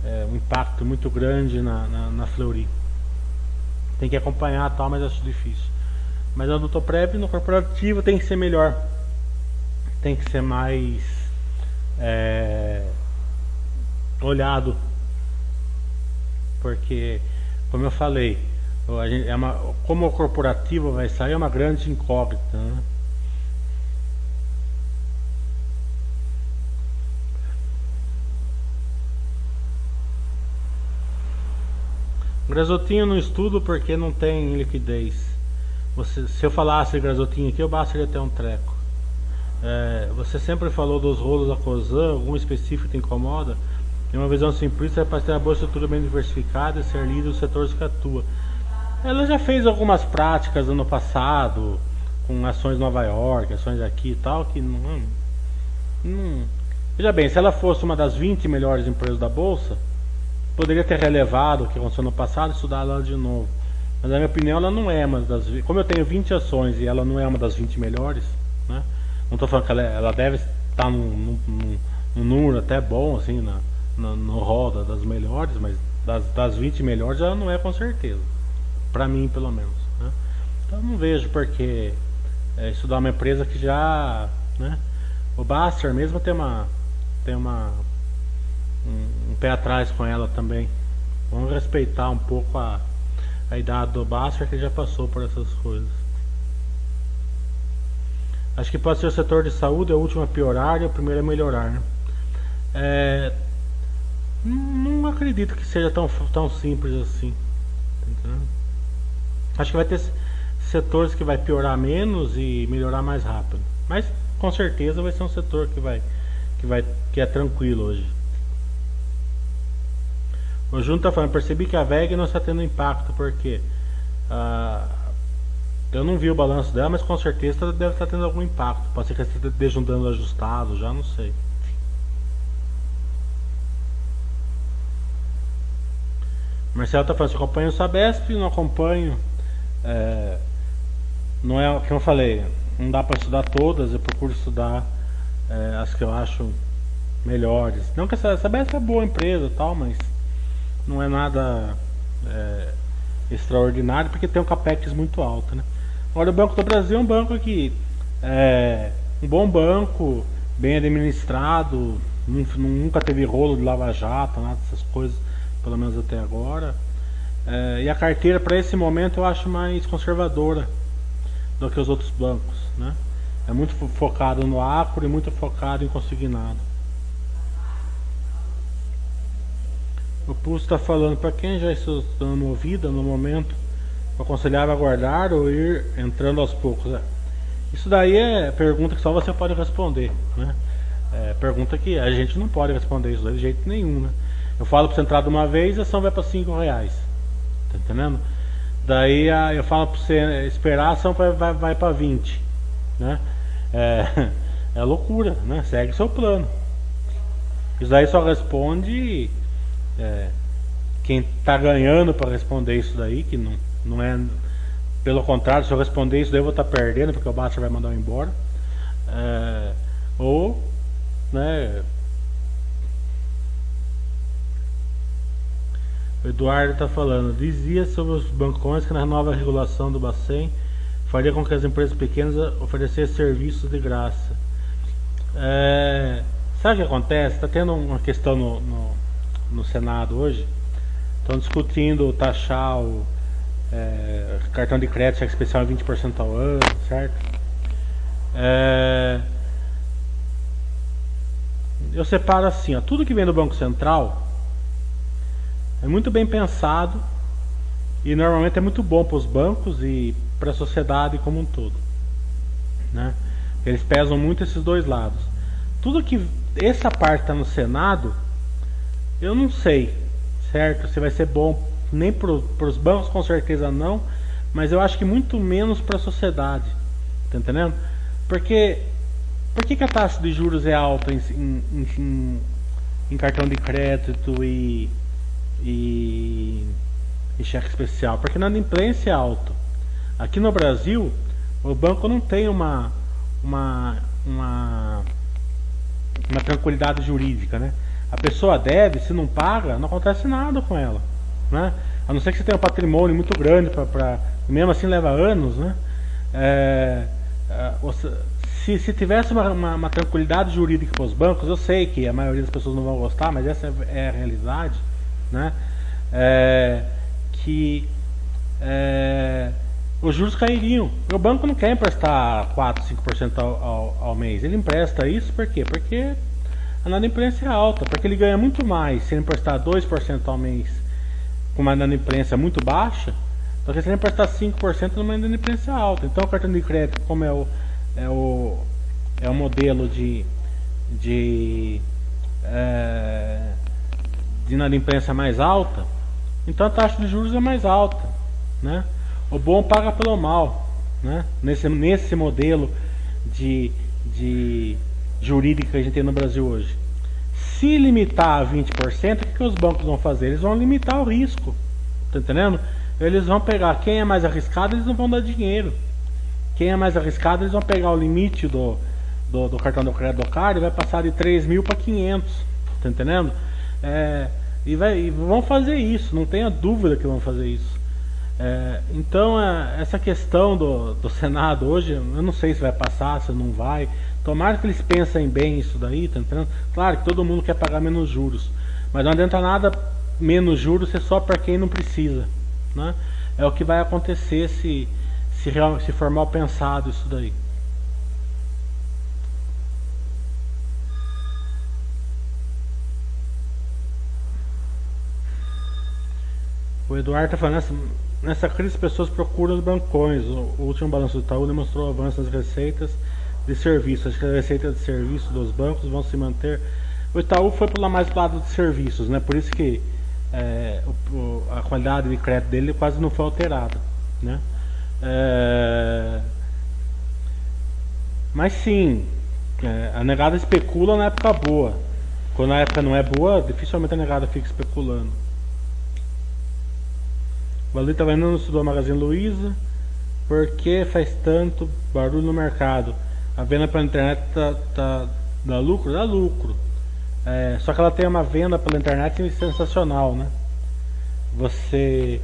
é, um impacto muito grande na, na, na Fleury. Tem que acompanhar tal, mas acho difícil. Mas no Prep, no corporativo, tem que ser melhor. Tem que ser mais é, olhado. Porque, como eu falei, é uma, como o corporativo vai sair é uma grande incógnita. Né? Grasotinho não estudo porque não tem liquidez. Você, se eu falasse grasotinho aqui, eu bastaria ter um treco. É, você sempre falou dos rolos da COSAN, algum específico te incomoda? Em uma visão simplista é para ter uma boa estrutura bem diversificada e ser líder do setor que atua. Ela já fez algumas práticas ano passado, com ações Nova York, ações aqui e tal, que não, não. Veja bem, se ela fosse uma das 20 melhores empresas da Bolsa, poderia ter relevado o que aconteceu no passado e estudar ela de novo. Mas na minha opinião ela não é uma das. Como eu tenho 20 ações e ela não é uma das 20 melhores, né? Não estou falando que ela, ela deve estar num, num, num, número até bom, assim, na, na, no roda das melhores, mas das, das 20 melhores ela não é com certeza para mim pelo menos. Né? Então não vejo porque é, estudar uma empresa que já, né? O Baster mesmo tem uma tem uma um, um, pé atrás com ela também. Vamos respeitar um pouco a, a idade do Baster que já passou por essas coisas. Acho que pode ser o setor de saúde, é o último a piorar e o primeiro a melhorar. Né? É, não acredito que seja tão, tão simples assim. Acho que vai ter setores que vai piorar menos e melhorar mais rápido. Mas com certeza vai ser um setor que vai que vai que é tranquilo hoje. O Júnior está falando, percebi que a VEG não está tendo impacto, porque ah, eu não vi o balanço dela, mas com certeza deve estar tendo algum impacto. Pode ser que esteja um dano ajustado, já não sei. Marcelo está falando, se acompanho o Sabesp, não acompanho. É, não é o que eu falei, não dá para estudar todas, eu procuro estudar é, as que eu acho melhores. Não que essa Sabesp é boa empresa tal, mas não é nada é, extraordinário porque tem um capex muito alto, né? Agora o Banco do Brasil é um banco que é um bom banco, bem administrado, nunca teve rolo de lava-jato, nada dessas coisas, pelo menos até agora. É, e a carteira para esse momento eu acho mais conservadora do que os outros bancos, né? É muito focado no acro e muito focado em consignado. O Pulso está falando para quem já está dando ouvida no momento, aconselhava aguardar ou ir entrando aos poucos. É. Isso daí é pergunta que só você pode responder, né? É pergunta que a gente não pode responder isso de jeito nenhum, né? Eu falo para você entrar de uma vez, a ação vai para 5 reais. Tá entendendo? Daí a, eu falo para você esperar, a ação vai, vai, vai para 20. Né? É, é loucura, né? Segue seu plano. Isso daí só responde é, quem está ganhando para responder isso daí, que não, não é. Pelo contrário, se eu responder isso daí eu vou estar tá perdendo, porque o Basta vai mandar eu embora. É, ou, né? O Eduardo está falando, dizia sobre os bancões que na nova regulação do Bacen faria com que as empresas pequenas oferecessem serviços de graça. É, sabe o que acontece? Está tendo uma questão no, no no Senado hoje. Estão discutindo taxar o é, cartão de crédito cheque especial em 20% ao ano, certo? É, eu separo assim, ó, tudo que vem do Banco Central é muito bem pensado e normalmente é muito bom para os bancos e para a sociedade como um todo. Né? Eles pesam muito esses dois lados. Tudo que essa parte está no Senado eu não sei, certo? Se vai ser bom nem para os bancos, com certeza não, mas eu acho que muito menos para a sociedade, tá entendendo? Porque por que, que, a taxa de juros é alta em, em, em, em cartão de crédito e, e, e, cheque especial? Porque na inadimplência é alto. Aqui no Brasil, o banco não tem uma, uma, uma, uma tranquilidade jurídica, né? A pessoa deve, se não paga, não acontece nada com ela. Né? A não ser que você tenha um patrimônio muito grande, para mesmo assim leva anos. Né? É, é, se, se tivesse uma, uma, uma tranquilidade jurídica para os bancos, eu sei que a maioria das pessoas não vão gostar, mas essa é a realidade. Né? É, que é, os juros cairiam. O banco não quer emprestar 4, 5% ao, ao, ao mês. Ele empresta isso por quê? Porque a inadimplência é alta, porque ele ganha muito mais se ele emprestar 2% ao mês com uma inadimplência muito baixa, do que se ele emprestar 5% numa inadimplência alta. Então o cartão de crédito, como é o, é o, é o modelo de, de, é, de inadimplência mais alta, então a taxa de juros é mais alta. Né? O bom paga pelo mal. Né? Nesse, nesse modelo de, de jurídica que a gente tem no Brasil hoje. Se limitar a 20%, o que, que os bancos vão fazer? Eles vão limitar o risco. Tá entendendo? Eles vão pegar quem é mais arriscado, eles não vão dar dinheiro. Quem é mais arriscado, eles vão pegar o limite do, do, do cartão do crédito do CAR e vai passar de 3 mil para 500. Tá entendendo? É, e, vai, e vão fazer isso, não tenha dúvida que vão fazer isso. É, então, é, essa questão do, do Senado hoje, eu não sei se vai passar, se não vai. Tomara que eles pensem bem isso daí, tá entendendo? Claro que todo mundo quer pagar menos juros, mas não adianta nada menos juros ser só para quem não precisa, né? É o que vai acontecer se se, real, se for mal pensado isso daí. O Eduardo está falando, nessa, nessa crise as pessoas procuram os bancões. O, último balanço do Itaú demonstrou avanço nas receitas de serviços. Acho que as receitas de serviços dos bancos vão se manter. O Itaú foi para mais pro lado de serviços, né? Por isso que é, o, a qualidade de crédito dele quase não foi alterada, né? É, mas sim, é, a negada especula na época boa. Quando a época não é boa, dificilmente a negada fica especulando. O Ali estava indo no estudou a Magazine Luiza. Por que faz tanto barulho no mercado? A venda pela internet tá, tá, dá lucro? Dá lucro. É, só que ela tem uma venda pela internet sensacional, né? Você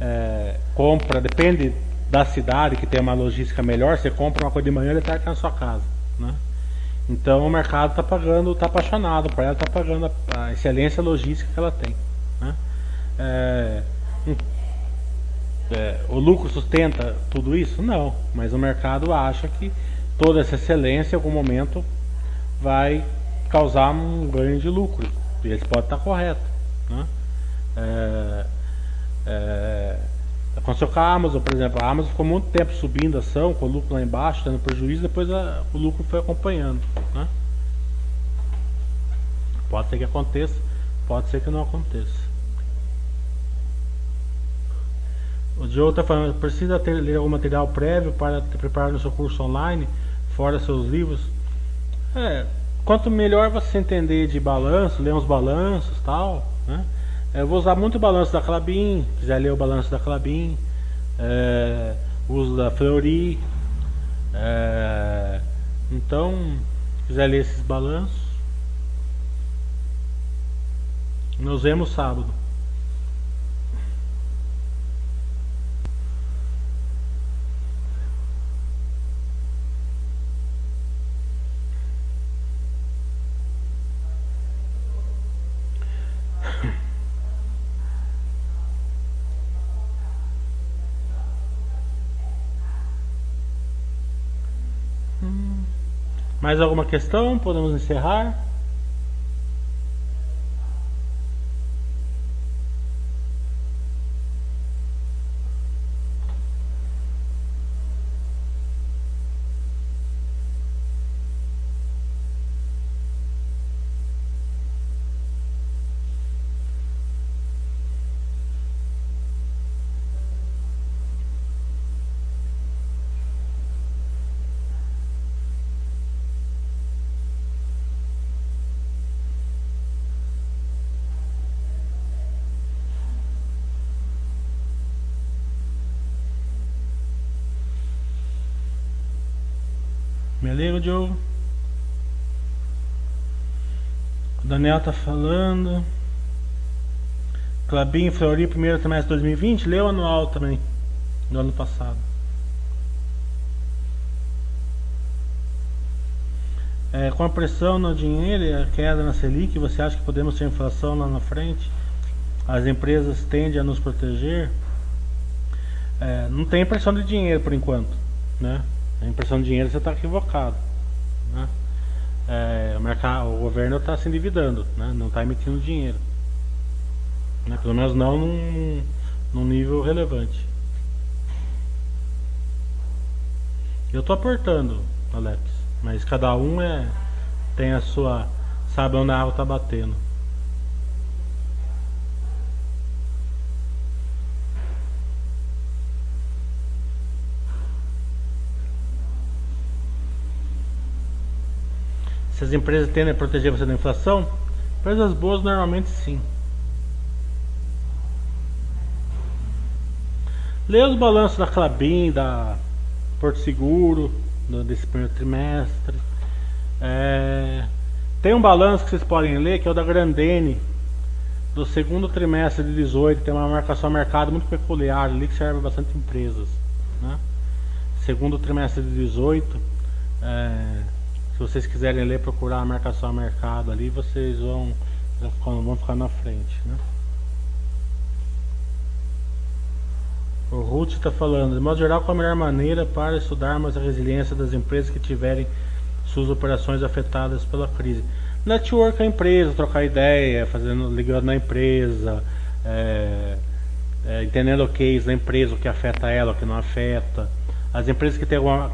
é, compra, depende da cidade que tem uma logística melhor, você compra uma coisa de manhã e está aqui na sua casa, né? Então o mercado está pagando, está apaixonado por ela, está pagando a, a, excelência logística que ela tem. Né? É, é, o lucro sustenta tudo isso? Não, mas o mercado acha que toda essa excelência em algum momento vai causar um ganho de lucro. E eles podem estar corretos. Né? É, é, aconteceu com a Amazon, por exemplo. A Amazon ficou muito tempo subindo a ação, com o lucro lá embaixo, dando prejuízo, depois a, o lucro foi acompanhando. Né? Pode ser que aconteça, pode ser que não aconteça. O Joe está falando, precisa ter, ler algum material prévio para preparar o seu curso online, fora seus livros? É, quanto melhor você entender de balanço, ler uns balanços tal, né? É, eu vou usar muito o balanço da Clabin, quiser ler o balanço da Clabin, é, uso da Fleury, é, então, quiser ler esses balanços, nos vemos sábado. Mais alguma questão? Podemos encerrar? Joe? O Daniel tá falando. Clabinho Fleury, primeiro trimestre de 2020. Leu anual também, do ano passado. É, com a pressão no dinheiro e a queda na Selic, você acha que podemos ter inflação lá na frente? As empresas tendem a nos proteger? É, não tem pressão de dinheiro por enquanto, né? A impressão de dinheiro você está equivocado. Né? É, o, mercado, o governo está se endividando, né? não está emitindo dinheiro. Né? Pelo menos não num, num nível relevante. Eu estou aportando, Alex, mas cada um é, tem a sua. sabe onde a água está batendo. Se as empresas tendem a proteger você da inflação, empresas boas normalmente sim. Leia os balanços da Clabin, da Porto Seguro, desse primeiro trimestre. É, tem um balanço que vocês podem ler, que é o da Grandene, do segundo trimestre de 18. Tem uma marcação mercado muito peculiar ali que serve bastante empresas. Né? Segundo trimestre de 18. É, se vocês quiserem ler, procurar a marcação a mercado ali, vocês vão, vão ficar na frente. Né? O Ruth está falando, de modo geral, qual a melhor maneira para estudarmos a resiliência das empresas que tiverem suas operações afetadas pela crise? Network a empresa, trocar ideia, fazendo, ligando na empresa, é, é, entendendo o case da empresa, o que afeta ela, o que não afeta. As empresas que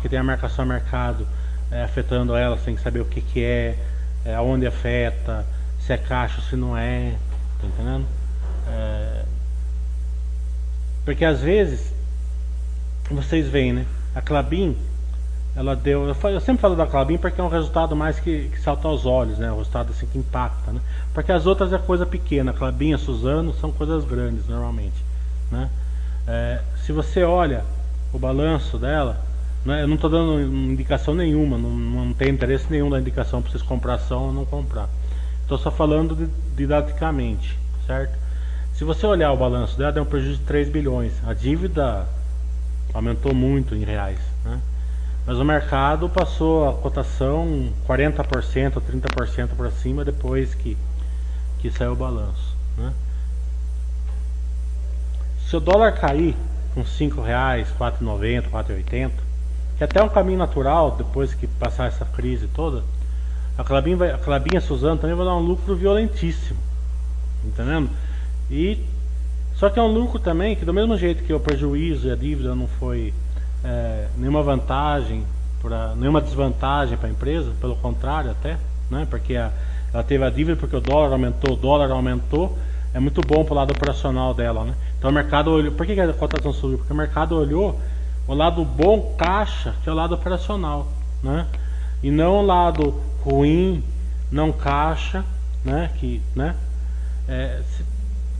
têm a marcação a mercado é, afetando elas, tem que saber o que, que é, é, aonde afeta, se é caixa, se não é, tá entendendo? É, porque às vezes vocês veem, né? A Clabin, ela deu. Eu, eu, sempre falo da Clabin porque é um resultado mais que, que salta aos olhos, né? Um resultado assim que impacta, né? Porque as outras é coisa pequena. A Clabin, a Suzano são coisas grandes normalmente, né? É, se você olha o balanço dela, né? eu não estou dando indicação nenhuma, não, não tem interesse nenhum da indicação para vocês comprar ação ou não comprar. Estou só falando didaticamente, certo? Se você olhar o balanço dela, deu um prejuízo de 3 bilhões. A dívida aumentou muito em reais. Né? Mas o mercado passou a cotação 40% ou 30% para cima depois que, que saiu o balanço. Né? Se o dólar cair com 5 reais, 4,90, 4,80, é até um caminho natural depois que passar essa crise toda, a Clabinha, vai, a Clabinha Suzano também vai dar um lucro violentíssimo. Entendendo? E só que é um lucro também que do mesmo jeito que o prejuízo e a dívida não foi é, nenhuma vantagem, pra, nenhuma desvantagem para a empresa, pelo contrário até, né? Porque a, ela teve a dívida porque o dólar aumentou, o dólar aumentou, é muito bom para o lado operacional dela, né? Então o mercado olhou, por que a cotação subiu? Porque o mercado olhou o lado bom caixa, que é o lado operacional, né? E não o lado ruim, não caixa, né? Que, né? É, se,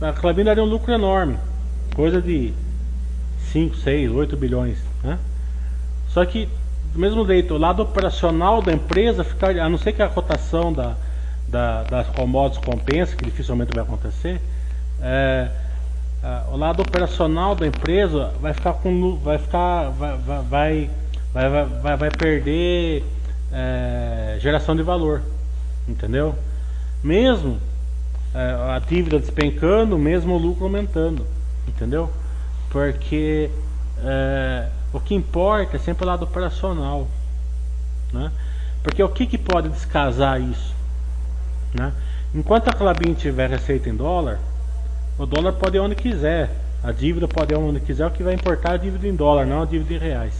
a Clabin daria um lucro enorme, coisa de 5, 6, 8 bilhões. Né? Só que, do mesmo jeito, o lado operacional da empresa, fica, a não ser que a cotação da, da, das commodities compense, que dificilmente vai acontecer, é, o lado operacional da empresa vai ficar com vai ficar vai vai vai, vai, vai perder é, geração de valor entendeu mesmo é, a dívida despencando, mesmo o lucro aumentando, entendeu? Porque é, o que importa é sempre o lado operacional, né? Porque o que, que pode descasar isso, né? Enquanto a Clabin tiver receita em dólar, o dólar pode ir onde quiser, a dívida pode ir onde quiser, o que vai importar é a dívida em dólar, não a dívida em reais.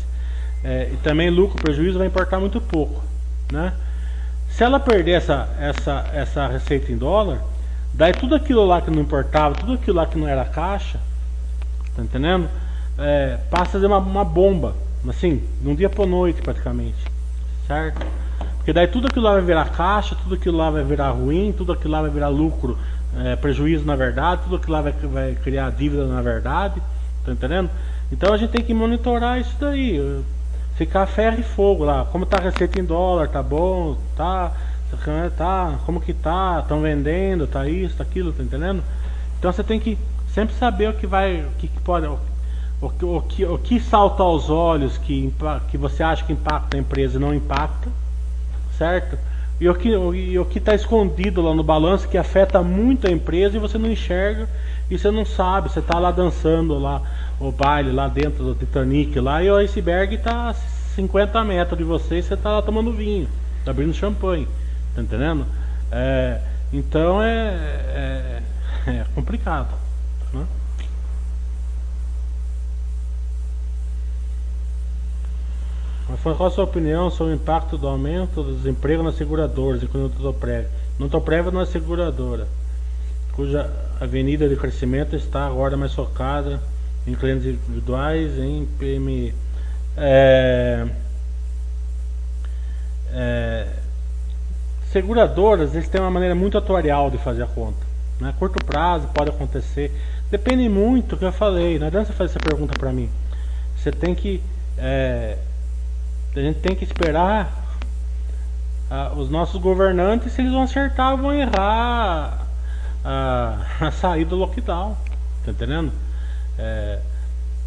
É, e também lucro, prejuízo vai importar muito pouco, né? Se ela perder essa, essa, essa receita em dólar, Daí tudo aquilo lá que não importava, tudo aquilo lá que não era caixa, tá entendendo? É, passa a ser uma, uma bomba, assim, de um dia para noite praticamente, certo? Porque daí tudo aquilo lá vai virar caixa, tudo aquilo lá vai virar ruim, tudo aquilo lá vai virar lucro, é, prejuízo na verdade, tudo aquilo lá vai, vai criar dívida na verdade, tá entendendo? Então a gente tem que monitorar isso daí, ficar ferro e fogo lá, como tá a receita em dólar, tá bom, tá tá, como que tá, estão vendendo, tá isso, tá aquilo, tá entendendo? Então você tem que sempre saber o que vai, o que, que pode, o, o, o, que, o que salta aos olhos que, que você acha que impacta a empresa e não impacta, certo? E o que está escondido lá no balanço que afeta muito a empresa e você não enxerga e você não sabe, você está lá dançando lá o baile lá dentro do Titanic lá e o iceberg está a 50 metros de você e você está lá tomando vinho, tá abrindo champanhe. Tá entendendo? É, então é, é, é complicado. Mas qual a sua opinião sobre o impacto do aumento do desemprego nas seguradoras, incluindo o Totoprev? No Totoprev não é seguradora, cuja avenida de crescimento está agora mais focada em clientes individuais em PMI. É, é, seguradoras eles têm uma maneira muito atuarial de fazer a conta. Né? Curto prazo pode acontecer. Depende muito do que eu falei. Não adianta você fazer essa pergunta para mim. Você tem que. É, a gente tem que esperar ah, os nossos governantes se eles vão acertar ou vão errar a, a saída do lockdown. Tá entendendo? É,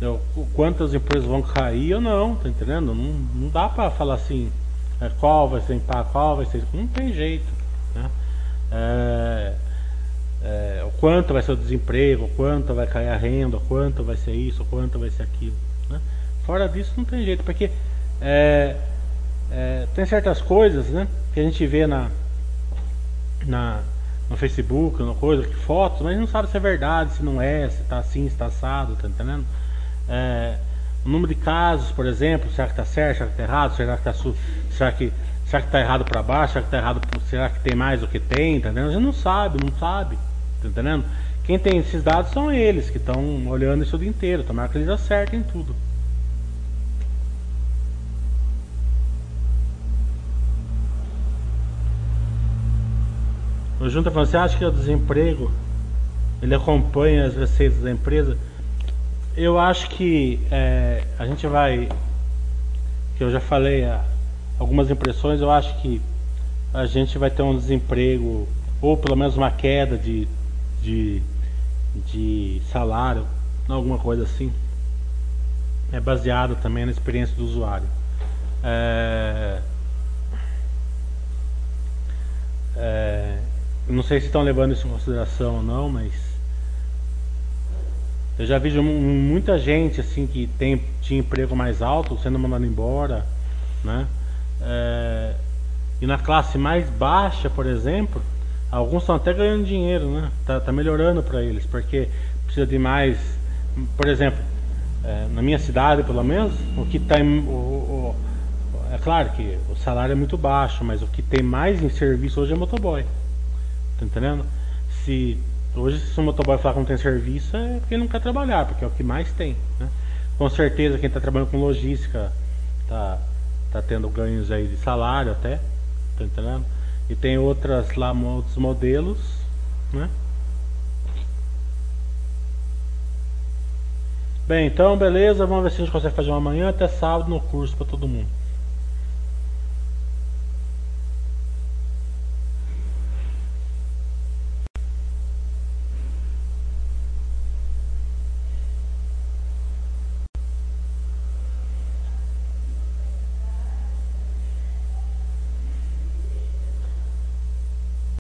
eu, quantas empresas vão cair ou não, tá entendendo? Não, não dá para falar assim é, qual vai ser qual vai ser. Não tem jeito. Né? É, é, o quanto vai ser o desemprego, o quanto vai cair a renda, o quanto vai ser isso, o quanto vai ser aquilo. Né? Fora disso não tem jeito, porque é, é, tem certas coisas né, que a gente vê na, na, no Facebook, no coisa, fotos, mas não sabe se é verdade, se não é, se está assim, se tá assado, tá entendendo? É, o número de casos, por exemplo, será que está certo, será que está errado, será que está será que será que está errado para baixo, será que está errado, será que tem mais do que tem, tá entendendo? A gente não sabe, não sabe, tá entendendo? Quem tem esses dados são eles que estão olhando isso o dia inteiro, tomara que eles acertem tudo. O Junta falou, você acha que o desemprego ele acompanha as receitas da empresa? Eu acho que é, a gente vai, que eu já falei algumas impressões, eu acho que a gente vai ter um desemprego, ou pelo menos uma queda de, de, de salário, alguma coisa assim. É baseado também na experiência do usuário. É, é, não sei se estão levando isso em consideração ou não, mas eu já vi muita gente assim que tem tinha emprego mais alto sendo mandado embora, né? É, e na classe mais baixa, por exemplo, alguns estão até ganhando dinheiro, né? Tá, tá melhorando para eles, porque precisa de mais, por exemplo, é, na minha cidade, pelo menos, o que está o, o, é claro que o salário é muito baixo, mas o que tem mais em serviço hoje é motoboy. Tá entendendo? Se hoje se o motoboy falar que não tem serviço é porque não quer trabalhar, porque é o que mais tem, né? Com certeza quem está trabalhando com logística tá tá tendo ganhos aí de salário até, tá entendendo? E tem outras lá outros modelos, né? Bem, então beleza, vamos ver se a gente consegue fazer uma manhã até sábado no curso para todo mundo.